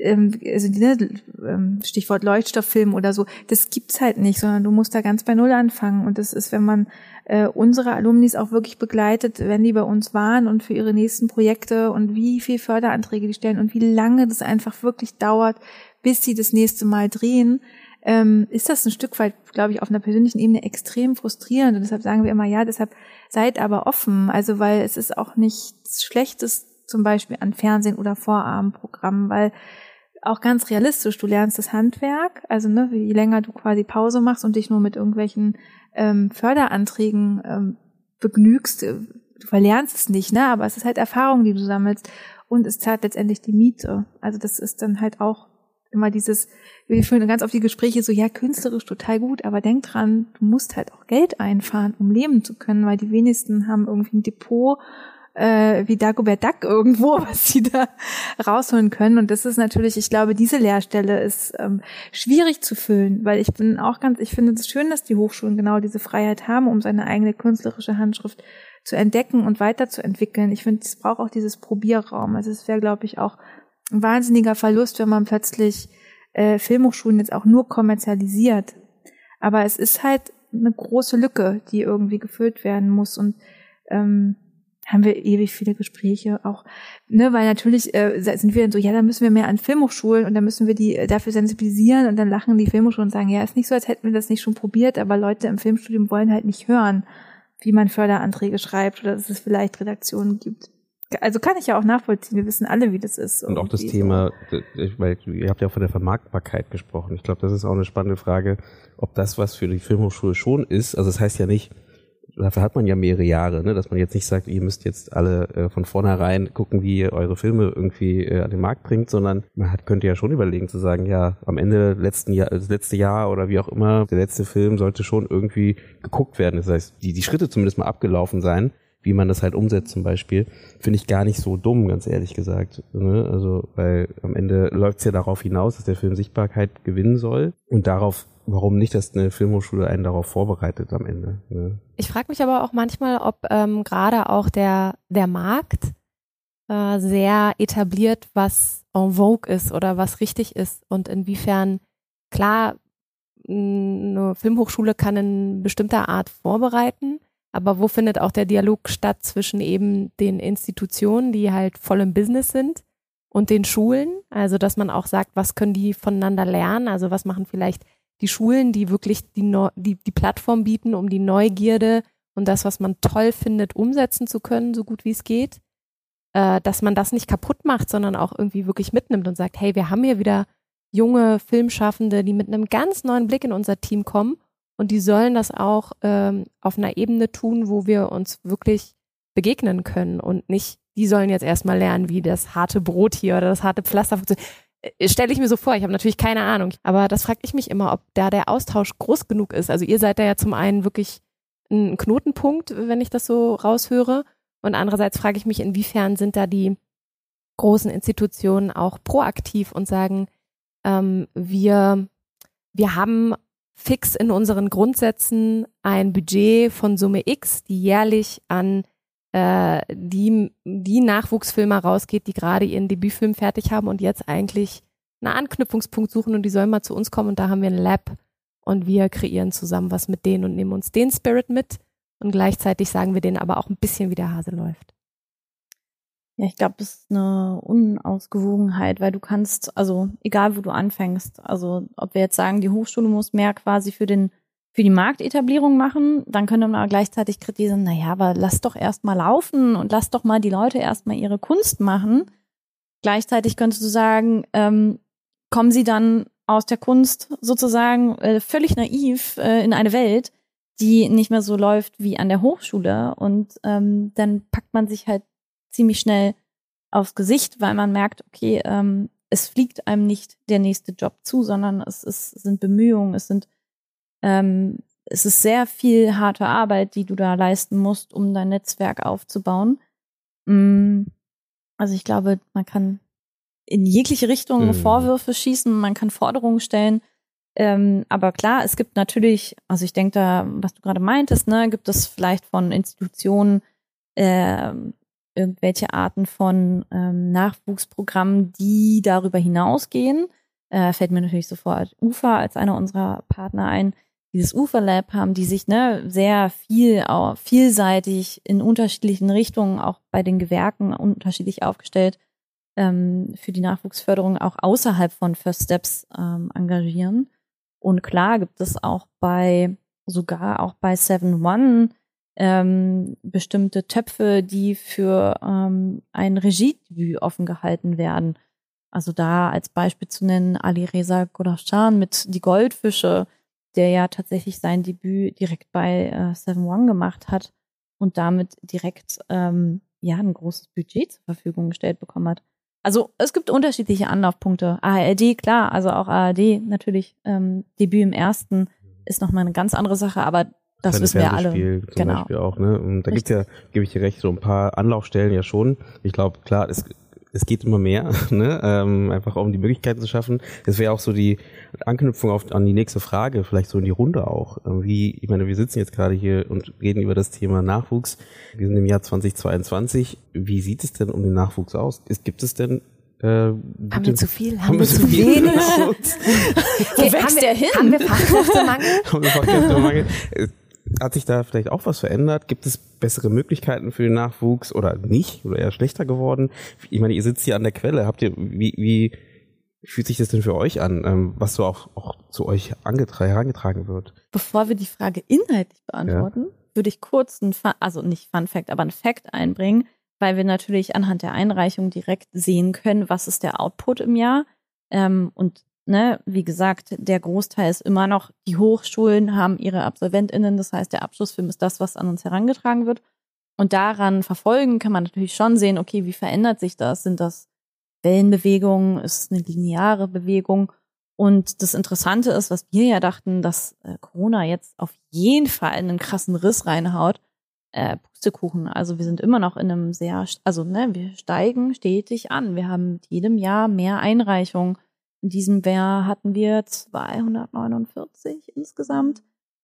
Speaker 4: ähm, also ne, ähm, Stichwort Leuchtstofffilm oder so, das gibt's halt nicht, sondern du musst da ganz bei Null anfangen. Und das ist, wenn man äh, unsere Alumnis auch wirklich begleitet, wenn die bei uns waren und für ihre nächsten Projekte und wie viel Förderanträge die stellen und wie lange das einfach wirklich dauert, bis sie das nächste Mal drehen, ähm, ist das ein Stück weit, glaube ich, auf einer persönlichen Ebene extrem frustrierend. Und deshalb sagen wir immer, ja, deshalb seid aber offen. Also, weil es ist auch nichts Schlechtes zum Beispiel an Fernsehen oder Vorabendprogrammen, weil auch ganz realistisch, du lernst das Handwerk, also ne, je länger du quasi Pause machst und dich nur mit irgendwelchen ähm, Förderanträgen ähm, begnügst, äh, du verlernst es nicht, ne? Aber es ist halt Erfahrung, die du sammelst und es zahlt letztendlich die Miete. Also das ist dann halt auch immer dieses, wir führen ganz oft die Gespräche so, ja, künstlerisch total gut, aber denk dran, du musst halt auch Geld einfahren, um leben zu können, weil die wenigsten haben irgendwie ein Depot äh, wie Dagobert Duck irgendwo, was sie da rausholen können. Und das ist natürlich, ich glaube, diese Lehrstelle ist ähm, schwierig zu füllen, weil ich bin auch ganz, ich finde es schön, dass die Hochschulen genau diese Freiheit haben, um seine eigene künstlerische Handschrift zu entdecken und weiterzuentwickeln. Ich finde, es braucht auch dieses Probierraum. Also es wäre, glaube ich, auch ein wahnsinniger Verlust, wenn man plötzlich äh, Filmhochschulen jetzt auch nur kommerzialisiert. Aber es ist halt eine große Lücke, die irgendwie gefüllt werden muss und ähm, haben wir ewig viele Gespräche auch, ne, weil natürlich äh, sind wir dann so, ja, dann müssen wir mehr an Filmhochschulen und dann müssen wir die dafür sensibilisieren und dann lachen die Filmhochschulen und sagen, ja, ist nicht so, als hätten wir das nicht schon probiert, aber Leute im Filmstudium wollen halt nicht hören, wie man Förderanträge schreibt oder dass es vielleicht Redaktionen gibt also kann ich ja auch nachvollziehen. Wir wissen alle, wie das ist.
Speaker 2: Und auch das Thema, weil ihr habt ja auch von der Vermarktbarkeit gesprochen. Ich glaube, das ist auch eine spannende Frage, ob das was für die Filmhochschule schon ist. Also das heißt ja nicht, dafür hat man ja mehrere Jahre, ne? dass man jetzt nicht sagt, ihr müsst jetzt alle äh, von vornherein gucken, wie ihr eure Filme irgendwie äh, an den Markt bringt, sondern man hat, könnte ja schon überlegen zu sagen, ja, am Ende letzten Jahr, das letzte Jahr oder wie auch immer, der letzte Film sollte schon irgendwie geguckt werden. Das heißt, die, die Schritte zumindest mal abgelaufen sein, wie man das halt umsetzt zum Beispiel, finde ich gar nicht so dumm, ganz ehrlich gesagt. Ne? Also, weil am Ende läuft es ja darauf hinaus, dass der Film Sichtbarkeit gewinnen soll und darauf warum nicht, dass eine Filmhochschule einen darauf vorbereitet am Ende. Ne?
Speaker 1: Ich frage mich aber auch manchmal, ob ähm, gerade auch der, der Markt äh, sehr etabliert, was en vogue ist oder was richtig ist und inwiefern, klar, eine Filmhochschule kann in bestimmter Art vorbereiten, aber wo findet auch der Dialog statt zwischen eben den Institutionen, die halt voll im Business sind, und den Schulen? Also, dass man auch sagt, was können die voneinander lernen? Also, was machen vielleicht die Schulen, die wirklich die, die, die Plattform bieten, um die Neugierde und das, was man toll findet, umsetzen zu können, so gut wie es geht, äh, dass man das nicht kaputt macht, sondern auch irgendwie wirklich mitnimmt und sagt, hey, wir haben hier wieder junge Filmschaffende, die mit einem ganz neuen Blick in unser Team kommen und die sollen das auch ähm, auf einer Ebene tun, wo wir uns wirklich begegnen können und nicht, die sollen jetzt erstmal lernen, wie das harte Brot hier oder das harte Pflaster funktioniert. Äh, stelle ich mir so vor, ich habe natürlich keine Ahnung, aber das frage ich mich immer, ob da der Austausch groß genug ist. Also ihr seid da ja zum einen wirklich ein Knotenpunkt, wenn ich das so raushöre, und andererseits frage ich mich, inwiefern sind da die großen Institutionen auch proaktiv und sagen, ähm, wir, wir haben fix in unseren Grundsätzen ein Budget von Summe X, die jährlich an äh, die, die Nachwuchsfilmer rausgeht, die gerade ihren Debütfilm fertig haben und jetzt eigentlich einen Anknüpfungspunkt suchen und die sollen mal zu uns kommen und da haben wir ein Lab und wir kreieren zusammen was mit denen und nehmen uns den Spirit mit und gleichzeitig sagen wir denen aber auch ein bisschen, wie der Hase läuft.
Speaker 3: Ja, ich glaube, das ist eine Unausgewogenheit, weil du kannst, also egal wo du anfängst, also ob wir jetzt sagen, die Hochschule muss mehr quasi für den für die Marktetablierung machen, dann könnte man gleichzeitig kritisieren, naja, aber lass doch erst mal laufen und lass doch mal die Leute erst mal ihre Kunst machen. Gleichzeitig könntest du sagen, ähm, kommen sie dann aus der Kunst sozusagen äh, völlig naiv äh, in eine Welt, die nicht mehr so läuft wie an der Hochschule und ähm, dann packt man sich halt ziemlich schnell aufs Gesicht, weil man merkt, okay, ähm, es fliegt einem nicht der nächste Job zu, sondern es, es sind Bemühungen, es sind ähm, es ist sehr viel harte Arbeit, die du da leisten musst, um dein Netzwerk aufzubauen. Mm, also ich glaube, man kann in jegliche Richtung mhm. Vorwürfe schießen, man kann Forderungen stellen. Ähm, aber klar, es gibt natürlich, also ich denke da, was du gerade meintest, ne, gibt es vielleicht von Institutionen äh, irgendwelche Arten von ähm, Nachwuchsprogrammen, die darüber hinausgehen. Äh, fällt mir natürlich sofort UFA als einer unserer Partner ein, dieses Uferlab haben, die sich ne, sehr viel, auch vielseitig in unterschiedlichen Richtungen, auch bei den Gewerken unterschiedlich aufgestellt, ähm, für die Nachwuchsförderung auch außerhalb von First Steps ähm, engagieren. Und klar gibt es auch bei, sogar auch bei Seven One ähm, bestimmte Töpfe, die für ähm, ein Regiedebüt offen gehalten werden. Also da als Beispiel zu nennen Ali Reza Godashan mit Die Goldfische, der ja tatsächlich sein Debüt direkt bei äh, Seven One gemacht hat und damit direkt ähm, ja ein großes Budget zur Verfügung gestellt bekommen hat. Also es gibt unterschiedliche Anlaufpunkte. ARD, klar, also auch ARD natürlich ähm, Debüt im ersten ist nochmal eine ganz andere Sache, aber das Kleine wissen wir alle.
Speaker 2: Zum genau. Beispiel auch, ne? Und da gibt es ja, gebe ich dir recht, so ein paar Anlaufstellen ja schon. Ich glaube, klar, es es geht immer mehr, ne? ähm, einfach um die Möglichkeiten zu schaffen. Das wäre auch so die Anknüpfung auf, an die nächste Frage, vielleicht so in die Runde auch. Ähm, wie, ich meine, wir sitzen jetzt gerade hier und reden über das Thema Nachwuchs. Wir sind im Jahr 2022. Wie sieht es denn um den Nachwuchs aus? Ist, gibt es denn
Speaker 1: äh, haben wir zu viel? Haben, haben wir zu wenig?
Speaker 3: Wo wächst der hin?
Speaker 1: Haben wir Fachkräftemangel? haben wir Fachkräftemangel?
Speaker 2: Hat sich da vielleicht auch was verändert? Gibt es bessere Möglichkeiten für den Nachwuchs oder nicht? Oder eher schlechter geworden? Ich meine, ihr sitzt hier an der Quelle. Habt ihr, wie, wie fühlt sich das denn für euch an, ähm, was so auch, auch zu euch herangetragen wird?
Speaker 3: Bevor wir die Frage inhaltlich beantworten, ja. würde ich kurz ein, Fun, also nicht Fun Fact, aber ein Fact einbringen, weil wir natürlich anhand der Einreichung direkt sehen können, was ist der Output im Jahr. Ähm, und ne, wie gesagt, der Großteil ist immer noch, die Hochschulen haben ihre AbsolventInnen, das heißt, der Abschlussfilm ist das, was an uns herangetragen wird. Und daran verfolgen kann man natürlich schon sehen, okay, wie verändert sich das? Sind das Wellenbewegungen? Ist es eine lineare Bewegung? Und das Interessante ist, was wir ja dachten, dass äh, Corona jetzt auf jeden Fall einen krassen Riss reinhaut. Äh, Pustekuchen. Also wir sind immer noch in einem sehr, also ne, wir steigen stetig an. Wir haben mit jedem Jahr mehr Einreichungen. In diesem Jahr hatten wir 249 insgesamt.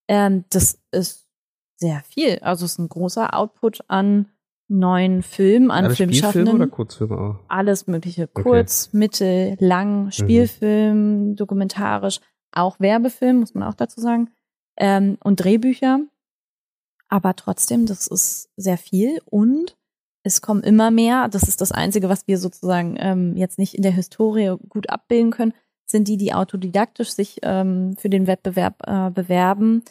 Speaker 3: Ähm, das ist sehr viel. Also es ist ein großer Output an neuen Filmen, an
Speaker 2: Alle
Speaker 3: Filmschaffenden.
Speaker 2: Spielfilme oder Kurzfilme auch?
Speaker 3: Alles mögliche. Kurz, mittel, lang, Spielfilm, dokumentarisch, auch Werbefilm, muss man auch dazu sagen. Ähm, und Drehbücher. Aber trotzdem, das ist sehr viel und es kommen immer mehr. Das ist das Einzige, was wir sozusagen ähm, jetzt nicht in der Historie gut abbilden können, sind die, die autodidaktisch sich ähm, für den Wettbewerb äh, bewerben.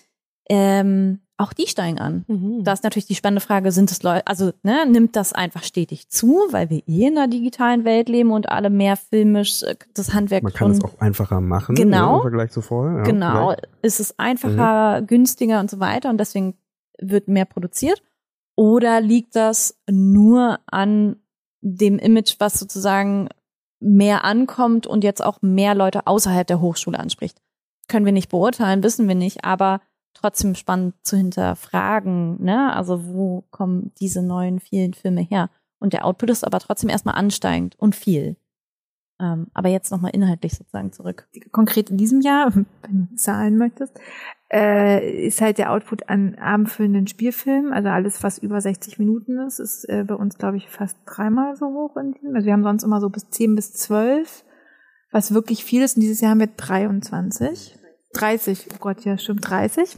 Speaker 3: Ähm, auch die steigen an.
Speaker 1: Mhm.
Speaker 3: Da ist natürlich die spannende Frage, sind es Leute, also ne, nimmt das einfach stetig zu, weil wir eh in einer digitalen Welt leben und alle mehr filmisch äh, das Handwerk
Speaker 2: Man kann es auch einfacher machen
Speaker 3: Genau.
Speaker 2: ne, im Vergleich zu vorher. Ja,
Speaker 3: genau,
Speaker 2: vielleicht.
Speaker 3: ist es einfacher, günstiger und so weiter und deswegen wird mehr produziert? Oder liegt das nur an dem Image, was sozusagen mehr ankommt und jetzt auch mehr Leute außerhalb der Hochschule anspricht? Können wir nicht beurteilen, wissen wir nicht, aber trotzdem spannend zu hinterfragen, ne? Also wo kommen diese neuen vielen Filme her? Und der Output ist aber trotzdem erstmal ansteigend und viel. Ähm, aber jetzt nochmal inhaltlich sozusagen zurück.
Speaker 4: Konkret in diesem Jahr, wenn du zahlen möchtest, äh, ist halt der Output an abendfüllenden Spielfilmen, also alles, was über 60 Minuten ist, ist äh, bei uns, glaube ich, fast dreimal so hoch in diesem. Also wir haben sonst immer so bis 10 bis 12, was wirklich viel ist. Und dieses Jahr haben wir 23. 30, oh Gott, ja, stimmt, 30.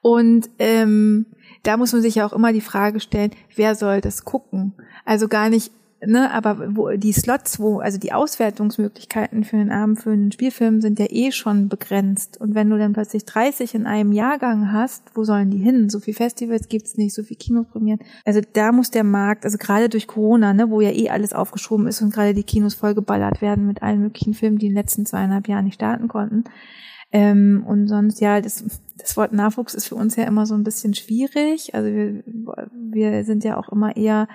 Speaker 4: Und ähm, da muss man sich ja auch immer die Frage stellen, wer soll das gucken? Also gar nicht, ne, aber wo die Slots, wo, also die Auswertungsmöglichkeiten für den Abend, für einen Spielfilm sind ja eh schon begrenzt. Und wenn du dann plötzlich 30 in einem Jahrgang hast, wo sollen die hin? So viel Festivals gibt's nicht, so viel Kinopremieren. Also da muss der Markt, also gerade durch Corona, ne, wo ja eh alles aufgeschoben ist und gerade die Kinos vollgeballert werden mit allen möglichen Filmen, die in den letzten zweieinhalb Jahren nicht starten konnten. Ähm, und sonst, ja, das, das Wort Nachwuchs ist für uns ja immer so ein bisschen schwierig. Also wir, wir sind ja auch immer eher,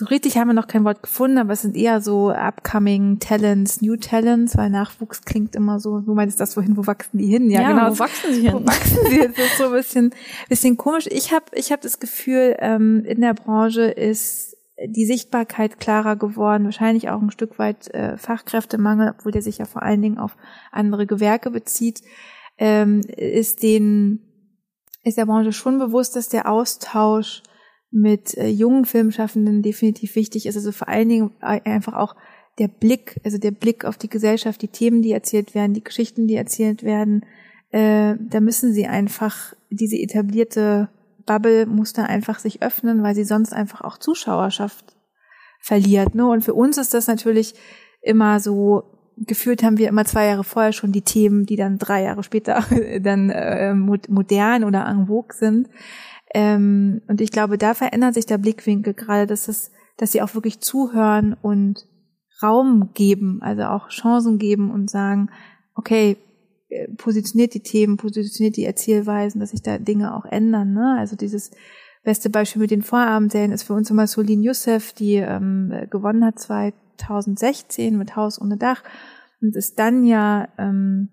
Speaker 4: so richtig haben wir noch kein Wort gefunden, aber es sind eher so upcoming Talents, New Talents, weil Nachwuchs klingt immer so, du meinst das wohin, wo wachsen die hin?
Speaker 3: Ja,
Speaker 4: genau.
Speaker 3: wo wachsen sie hin?
Speaker 4: Wo wachsen sie hin? Das ist so ein bisschen, bisschen komisch. Ich habe ich hab das Gefühl, ähm, in der Branche ist die Sichtbarkeit klarer geworden, wahrscheinlich auch ein Stück weit äh, Fachkräftemangel, obwohl der sich ja vor allen Dingen auf andere Gewerke bezieht, ähm, ist den ist der Branche schon bewusst, dass der Austausch mit äh, jungen Filmschaffenden definitiv wichtig ist. Also vor allen Dingen einfach auch der Blick, also der Blick auf die Gesellschaft, die Themen, die erzählt werden, die Geschichten, die erzählt werden. Äh, da müssen sie einfach diese etablierte Bubble muss da einfach sich öffnen, weil sie sonst einfach auch Zuschauerschaft verliert. Ne? Und für uns ist das natürlich immer so, gefühlt haben wir immer zwei Jahre vorher schon die Themen, die dann drei Jahre später dann äh, modern oder en vogue sind. Ähm, und ich glaube, da verändert sich der Blickwinkel gerade, dass es, dass sie auch wirklich zuhören und Raum geben, also auch Chancen geben und sagen, okay, äh, positioniert die Themen, positioniert die Erzählweisen, dass sich da Dinge auch ändern. Ne? Also dieses beste Beispiel mit den Vorabendserien ist für uns immer Solin Youssef, die ähm, gewonnen hat 2016 mit Haus ohne Dach und ist dann ja ähm,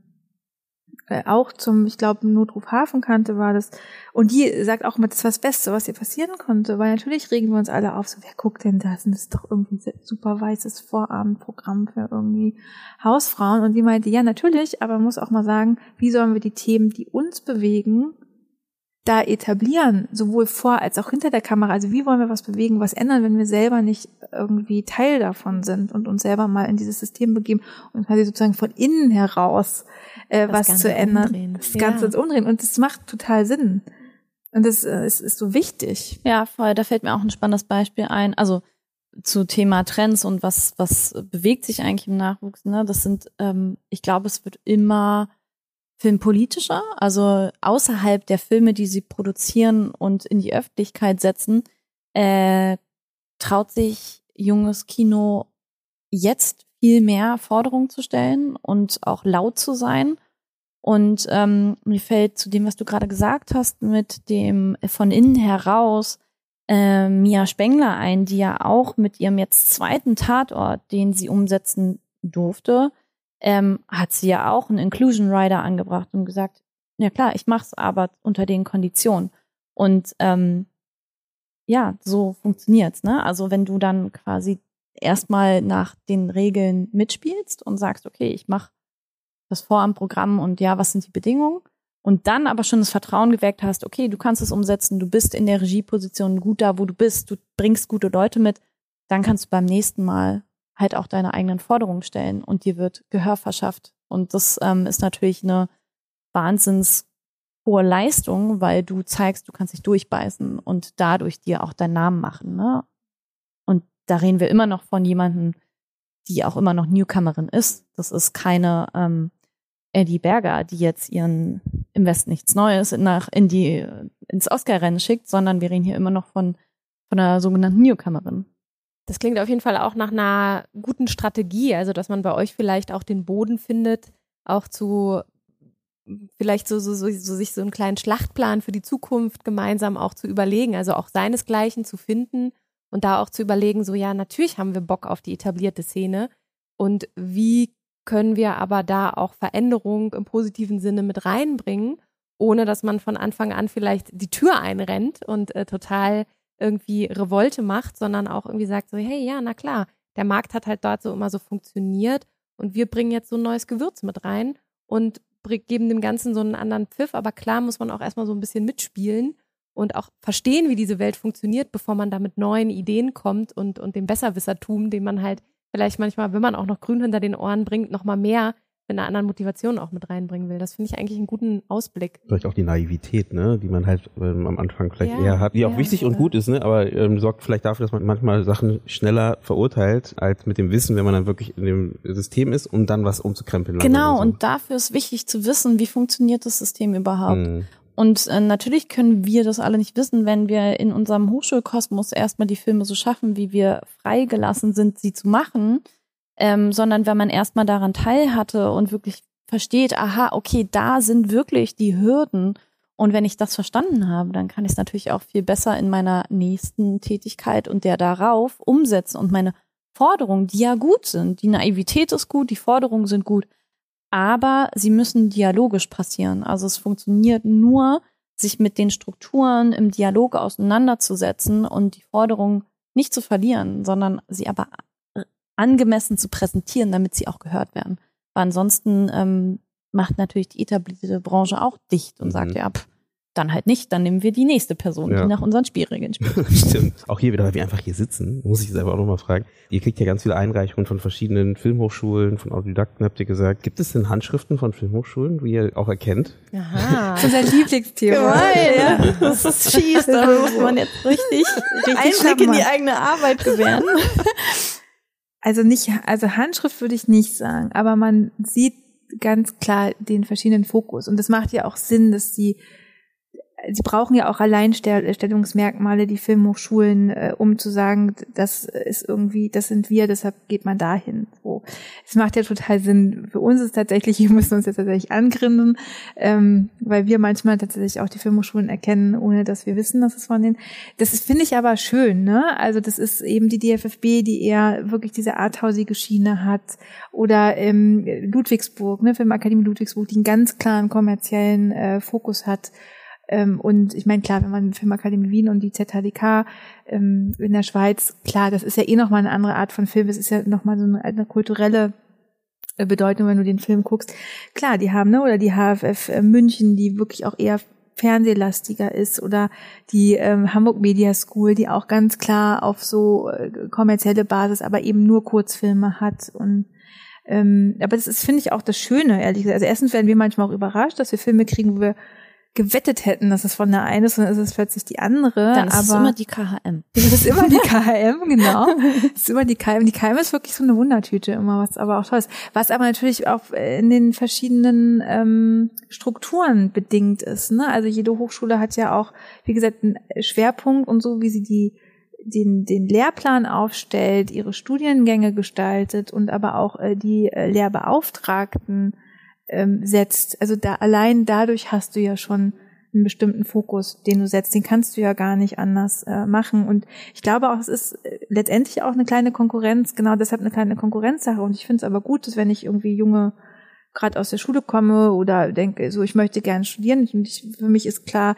Speaker 4: äh, auch zum, ich glaube, Notruf Hafenkante war das. Und die sagt auch immer, das war das Beste, was ihr passieren konnte, weil natürlich regen wir uns alle auf, so wer guckt denn das? Und das ist doch irgendwie super weißes Vorabendprogramm für irgendwie Hausfrauen. Und die meinte, ja, natürlich, aber man muss auch mal sagen, wie sollen wir die Themen, die uns bewegen, da etablieren, sowohl vor als auch hinter der Kamera. Also wie wollen wir was bewegen, was ändern, wenn wir selber nicht irgendwie Teil davon sind und uns selber mal in dieses System begeben und quasi sozusagen von innen heraus äh, was
Speaker 3: Ganze
Speaker 4: zu ändern,
Speaker 3: umdrehen.
Speaker 4: das Ganze
Speaker 3: Ja.
Speaker 4: ins Umdrehen. Und das macht total Sinn. Und das äh, ist, ist so wichtig.
Speaker 3: Ja, voll. Da fällt mir auch ein spannendes Beispiel ein. Also zu Thema Trends und was, was bewegt sich eigentlich im Nachwuchs. Ne? Das sind, ähm, ich glaube, es wird immer filmpolitischer, also außerhalb der Filme, die sie produzieren und in die Öffentlichkeit setzen, äh, traut sich junges Kino jetzt viel mehr Forderungen zu stellen und auch laut zu sein. Und ähm, mir fällt zu dem, was du gerade gesagt hast, mit dem von innen heraus äh, Mia Spengler ein, die ja auch mit ihrem jetzt zweiten Tatort, den sie umsetzen durfte, ähm, hat sie ja auch einen Inclusion Rider angebracht und gesagt, ja klar, ich mach's aber unter den Konditionen. Und ähm, ja, so funktioniert's, ne? Also wenn du dann quasi erstmal nach den Regeln mitspielst und sagst, okay, ich mache das vor am Programm und ja, was sind die Bedingungen? Und dann aber schon das Vertrauen geweckt hast, okay, du kannst es umsetzen, du bist in der Regieposition gut da, wo du bist, du bringst gute Leute mit, dann kannst du beim nächsten Mal halt auch deine eigenen Forderungen stellen und dir wird Gehör verschafft. Und das ähm, ist natürlich eine wahnsinns hohe Leistung, weil du zeigst, du kannst dich durchbeißen und dadurch dir auch deinen Namen machen. Ne? Und da reden wir immer noch von jemandem, die auch immer noch Newcomerin ist. Das ist keine ähm, Eddie Berger, die jetzt ihren im Westen nichts Neues nach in die ins Oscar-Rennen schickt, sondern wir reden hier immer noch von von einer sogenannten Newcomerin.
Speaker 1: Das klingt auf jeden Fall auch nach einer guten Strategie, also dass man bei euch vielleicht auch den Boden findet, auch zu vielleicht so, so, so, so sich so einen kleinen Schlachtplan für die Zukunft gemeinsam auch zu überlegen, also auch seinesgleichen zu finden und da auch zu überlegen, so ja, natürlich haben wir Bock auf die etablierte Szene und wie können wir aber da auch Veränderung im positiven Sinne mit reinbringen, ohne dass man von Anfang an vielleicht die Tür einrennt und äh, total irgendwie Revolte macht, sondern auch irgendwie sagt so, hey, ja, na klar, der Markt hat halt dort so immer so funktioniert und wir bringen jetzt so ein neues Gewürz mit rein und geben dem Ganzen so einen anderen Pfiff. Aber klar muss man auch erstmal so ein bisschen mitspielen und auch verstehen, wie diese Welt funktioniert, bevor man da mit neuen Ideen kommt und, und dem Besserwissertum, den man halt vielleicht manchmal, wenn man auch noch grün hinter den Ohren bringt, nochmal mehr mit einer anderen Motivation auch mit reinbringen will. Das finde ich eigentlich einen guten Ausblick.
Speaker 2: Vielleicht auch die Naivität, ne, die man halt ähm, am Anfang vielleicht ja, eher hat, die ja, auch wichtig ja. und gut ist, ne, aber ähm, sorgt vielleicht dafür, dass man manchmal Sachen schneller verurteilt, als mit dem Wissen, wenn man dann wirklich in dem System ist, um dann was umzukrempeln.
Speaker 3: Genau, und, so. und dafür ist wichtig zu wissen, wie funktioniert das System überhaupt. Mhm. Und äh, natürlich können wir das alle nicht wissen, wenn wir in unserem Hochschulkosmos erstmal die Filme so schaffen, wie wir freigelassen sind, sie zu machen ähm, sondern wenn man erstmal daran teilhatte und wirklich versteht, aha, okay, da sind wirklich die Hürden. Und wenn ich das verstanden habe, dann kann ich es natürlich auch viel besser in meiner nächsten Tätigkeit und der darauf umsetzen und meine Forderungen, die ja gut sind. Die Naivität ist gut, die Forderungen sind gut, aber sie müssen dialogisch passieren. Also es funktioniert nur, sich mit den Strukturen im Dialog auseinanderzusetzen und die Forderungen nicht zu verlieren, sondern sie aber angemessen zu präsentieren, damit sie auch gehört werden. Weil ansonsten ähm, macht natürlich die etablierte Branche auch dicht und mhm. sagt, ja, pff, dann halt nicht, dann nehmen wir die nächste Person, ja. die nach unseren Spielregeln spielt.
Speaker 2: Stimmt. Auch hier wieder, weil wir einfach hier sitzen, muss ich selber auch nochmal fragen. Ihr kriegt ja ganz viele Einreichungen von verschiedenen Filmhochschulen, von Autodidakten, habt ihr gesagt. Gibt es denn Handschriften von Filmhochschulen, wie ihr auch erkennt?
Speaker 4: Aha. Das ist unser Lieblingsthema.
Speaker 3: Geil, ja. Das ist schieß, da muss man jetzt richtig, richtig Einblick in die eigene Arbeit gewähren.
Speaker 4: Also nicht, also Handschrift würde ich nicht sagen, aber man sieht ganz klar den verschiedenen Fokus. Und das macht ja auch Sinn, dass sie sie brauchen ja auch Alleinstellungsmerkmale, die Filmhochschulen, äh, um zu sagen, das ist irgendwie, das sind wir, deshalb geht man dahin. So. Es macht ja total Sinn. Für uns ist tatsächlich, wir müssen uns jetzt tatsächlich angrinsen, ähm, weil wir manchmal tatsächlich auch die Filmhochschulen erkennen, ohne dass wir wissen, dass es von denen. Das finde ich aber schön, ne? Also das ist eben die DFFB, die eher wirklich diese arthausige Schiene hat. Oder ähm, Ludwigsburg, ne, Filmakademie Ludwigsburg, die einen ganz klaren kommerziellen äh, Fokus hat ähm, und ich meine, klar, wenn man Filmakademie Wien und die ZHDK ähm, in der Schweiz, klar, das ist ja eh nochmal eine andere Art von Film. Es ist ja nochmal so eine, eine kulturelle äh, Bedeutung, wenn du den Film guckst. Klar, die haben, ne, oder die HFF äh, München, die wirklich auch eher fernsehlastiger ist oder die ähm, Hamburg Media School, die auch ganz klar auf so äh, kommerzielle Basis, aber eben nur Kurzfilme hat und ähm, aber das ist, finde ich, auch das Schöne, ehrlich gesagt. Also erstens werden wir manchmal auch überrascht, dass wir Filme kriegen, wo wir gewettet hätten, dass es von der einen ist und dann ist es plötzlich die andere.
Speaker 3: Dann ist
Speaker 4: aber
Speaker 3: es immer die KHM.
Speaker 4: Das ist immer die KHM, genau. Das ist immer die KHM. Die KHM ist wirklich so eine Wundertüte immer, was aber auch toll ist. Was aber natürlich auch in den verschiedenen ähm, Strukturen bedingt ist. Ne? Also jede Hochschule hat ja auch, wie gesagt, einen Schwerpunkt und so, wie sie die den, den Lehrplan aufstellt, ihre Studiengänge gestaltet und aber auch äh, die äh, Lehrbeauftragten ähm, setzt. Also da allein dadurch hast du ja schon einen bestimmten Fokus, den du setzt. Den kannst du ja gar nicht anders äh, machen. Und ich glaube auch, es ist äh, letztendlich auch eine kleine Konkurrenz, genau deshalb eine kleine Konkurrenzsache. Und ich finde es aber gut, dass wenn ich irgendwie junge gerade aus der Schule komme oder denke, so ich möchte gerne studieren. Und ich, für mich ist klar,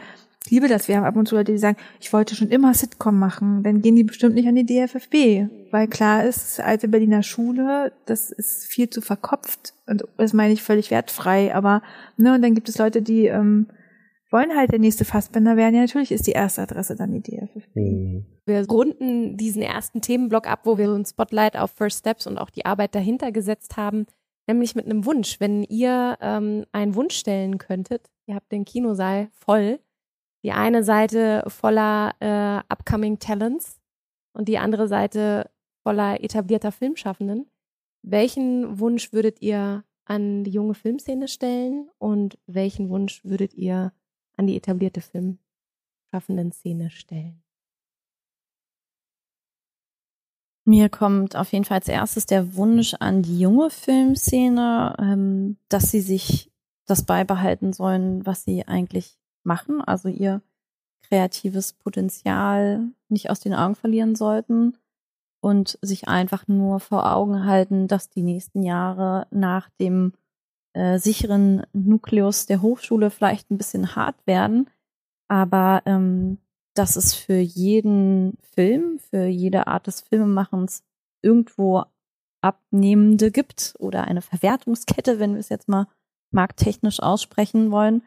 Speaker 4: liebe das. Wir haben ab und zu Leute, die sagen, ich wollte schon immer Sitcom machen. Dann gehen die bestimmt nicht an die DFFB. Weil klar ist, alte Berliner Schule, das ist viel zu verkopft. Und das meine ich völlig wertfrei. Aber, ne, und dann gibt es Leute, die ähm, wollen halt der nächste Fassbänder werden. Ja, natürlich ist die erste Adresse dann die DFFB. Mhm.
Speaker 1: Wir runden diesen ersten Themenblock ab, wo wir so ein Spotlight auf First Steps und auch die Arbeit dahinter gesetzt haben. Nämlich mit einem Wunsch. Wenn ihr ähm, einen Wunsch stellen könntet, ihr habt den Kinosaal voll, die eine Seite voller äh, upcoming Talents und die andere Seite voller etablierter Filmschaffenden. Welchen Wunsch würdet ihr an die junge Filmszene stellen und welchen Wunsch würdet ihr an die etablierte filmschaffenden Szene stellen?
Speaker 3: Mir kommt auf jeden Fall als erstes der Wunsch an die junge Filmszene, ähm, dass sie sich das beibehalten sollen, was sie eigentlich machen, also ihr kreatives Potenzial nicht aus den Augen verlieren sollten und sich einfach nur vor Augen halten, dass die nächsten Jahre nach dem äh, sicheren Nukleus der Hochschule vielleicht ein bisschen hart werden, aber ähm, dass es für jeden Film, für jede Art des Filmemachens irgendwo Abnehmende gibt oder eine Verwertungskette, wenn wir es jetzt mal markttechnisch aussprechen wollen,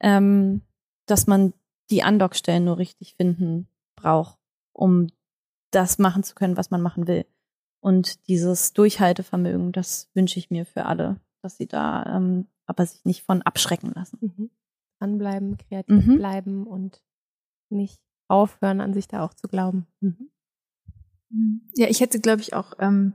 Speaker 3: ähm, dass man die Andockstellen nur richtig finden braucht, um das machen zu können, was man machen will. Und dieses Durchhaltevermögen, das wünsche ich mir für alle, dass sie da ähm, aber sich nicht von abschrecken lassen.
Speaker 1: Mhm. Dranbleiben, kreativ mhm. bleiben und nicht aufhören, an sich da auch zu glauben. Mhm.
Speaker 4: Ja, ich hätte, glaube ich, auch ähm,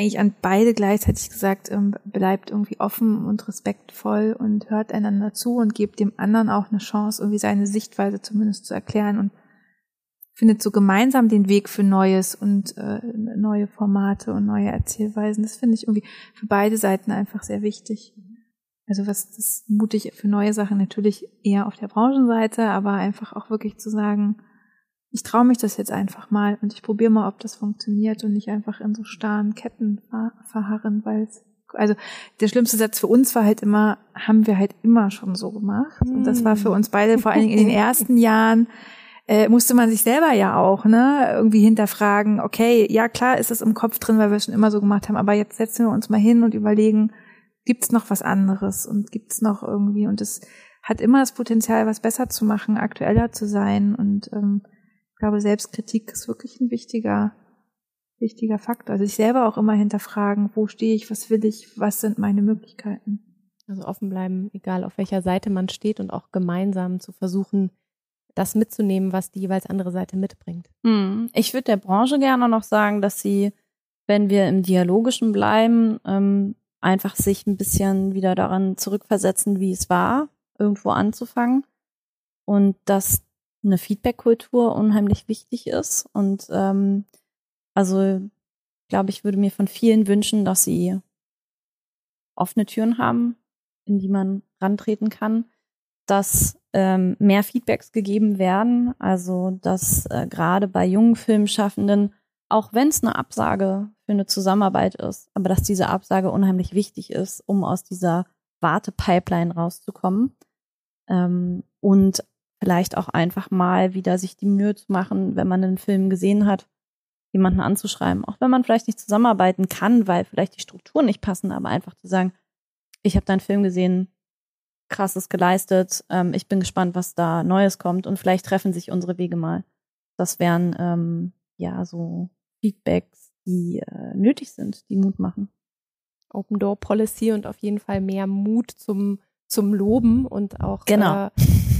Speaker 4: eigentlich an beide gleichzeitig gesagt, ähm, bleibt irgendwie offen und respektvoll und hört einander zu und gebt dem anderen auch eine Chance, irgendwie seine Sichtweise zumindest zu erklären und findet so gemeinsam den Weg für Neues und äh, neue Formate und neue Erzählweisen. Das finde ich irgendwie für beide Seiten einfach sehr wichtig. Also was das mutig für neue Sachen natürlich eher auf der Branchenseite, aber einfach auch wirklich zu sagen, ich traue mich das jetzt einfach mal und ich probiere mal, ob das funktioniert und nicht einfach in so starren Ketten verharren, weil es also der schlimmste Satz für uns war halt immer, haben wir halt immer schon so gemacht. Und das war für uns beide, vor allen Dingen in den ersten Jahren, äh, musste man sich selber ja auch, ne, irgendwie hinterfragen, okay, ja klar ist es im Kopf drin, weil wir es schon immer so gemacht haben, aber jetzt setzen wir uns mal hin und überlegen, gibt's noch was anderes und gibt's noch irgendwie und es hat immer das Potenzial, was besser zu machen, aktueller zu sein und ähm, ich glaube, Selbstkritik ist wirklich ein wichtiger, wichtiger Faktor. Also sich selber auch immer hinterfragen, wo stehe ich, was will ich, was sind meine Möglichkeiten.
Speaker 1: Also offen bleiben, egal auf welcher Seite man steht und auch gemeinsam zu versuchen, das mitzunehmen, was die jeweils andere Seite mitbringt.
Speaker 3: Hm. Ich würde der Branche gerne noch sagen, dass sie, wenn wir im Dialogischen bleiben, ähm, einfach sich ein bisschen wieder daran zurückversetzen, wie es war, irgendwo anzufangen. Und dass eine Feedback-Kultur unheimlich wichtig ist. Und ähm, also glaube ich, würde mir von vielen wünschen, dass sie offene Türen haben, in die man rantreten kann, dass ähm, mehr Feedbacks gegeben werden, also dass äh, gerade bei jungen Filmschaffenden, auch wenn es eine Absage für eine Zusammenarbeit ist, aber dass diese Absage unheimlich wichtig ist, um aus dieser Wartepipeline rauszukommen. Ähm, und vielleicht auch einfach mal wieder sich die Mühe zu machen, wenn man einen Film gesehen hat, jemanden anzuschreiben. Auch wenn man vielleicht nicht zusammenarbeiten kann, weil vielleicht die Strukturen nicht passen, aber einfach zu sagen, ich habe deinen Film gesehen, krasses geleistet, ähm, ich bin gespannt, was da Neues kommt und vielleicht treffen sich unsere Wege mal. Das wären ähm, ja so Feedbacks, die äh, nötig sind, die Mut machen.
Speaker 1: Open Door Policy und auf jeden Fall mehr Mut zum zum Loben und auch
Speaker 3: genau. äh,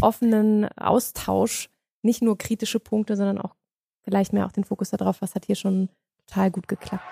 Speaker 1: offenen Austausch. Nicht nur kritische Punkte, sondern auch vielleicht mehr auch den Fokus darauf, was hat hier schon total gut geklappt.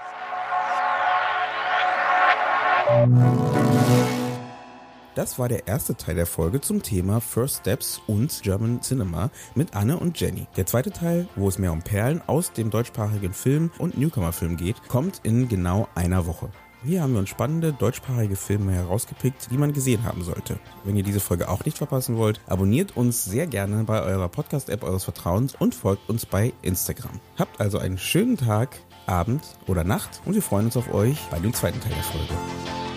Speaker 2: Das war der erste Teil der Folge zum Thema First Steps und German Cinema mit Anne und Jenny. Der zweite Teil, wo es mehr um Perlen aus dem deutschsprachigen Film und Newcomer-Film geht, kommt in genau einer Woche. Hier haben wir uns spannende deutschsprachige Filme herausgepickt, die man gesehen haben sollte. Wenn ihr diese Folge auch nicht verpassen wollt, abonniert uns sehr gerne bei eurer Podcast-App eures Vertrauens und folgt uns bei Instagram. Habt also einen schönen Tag, Abend oder Nacht und wir freuen uns auf euch bei dem zweiten Teil der Folge.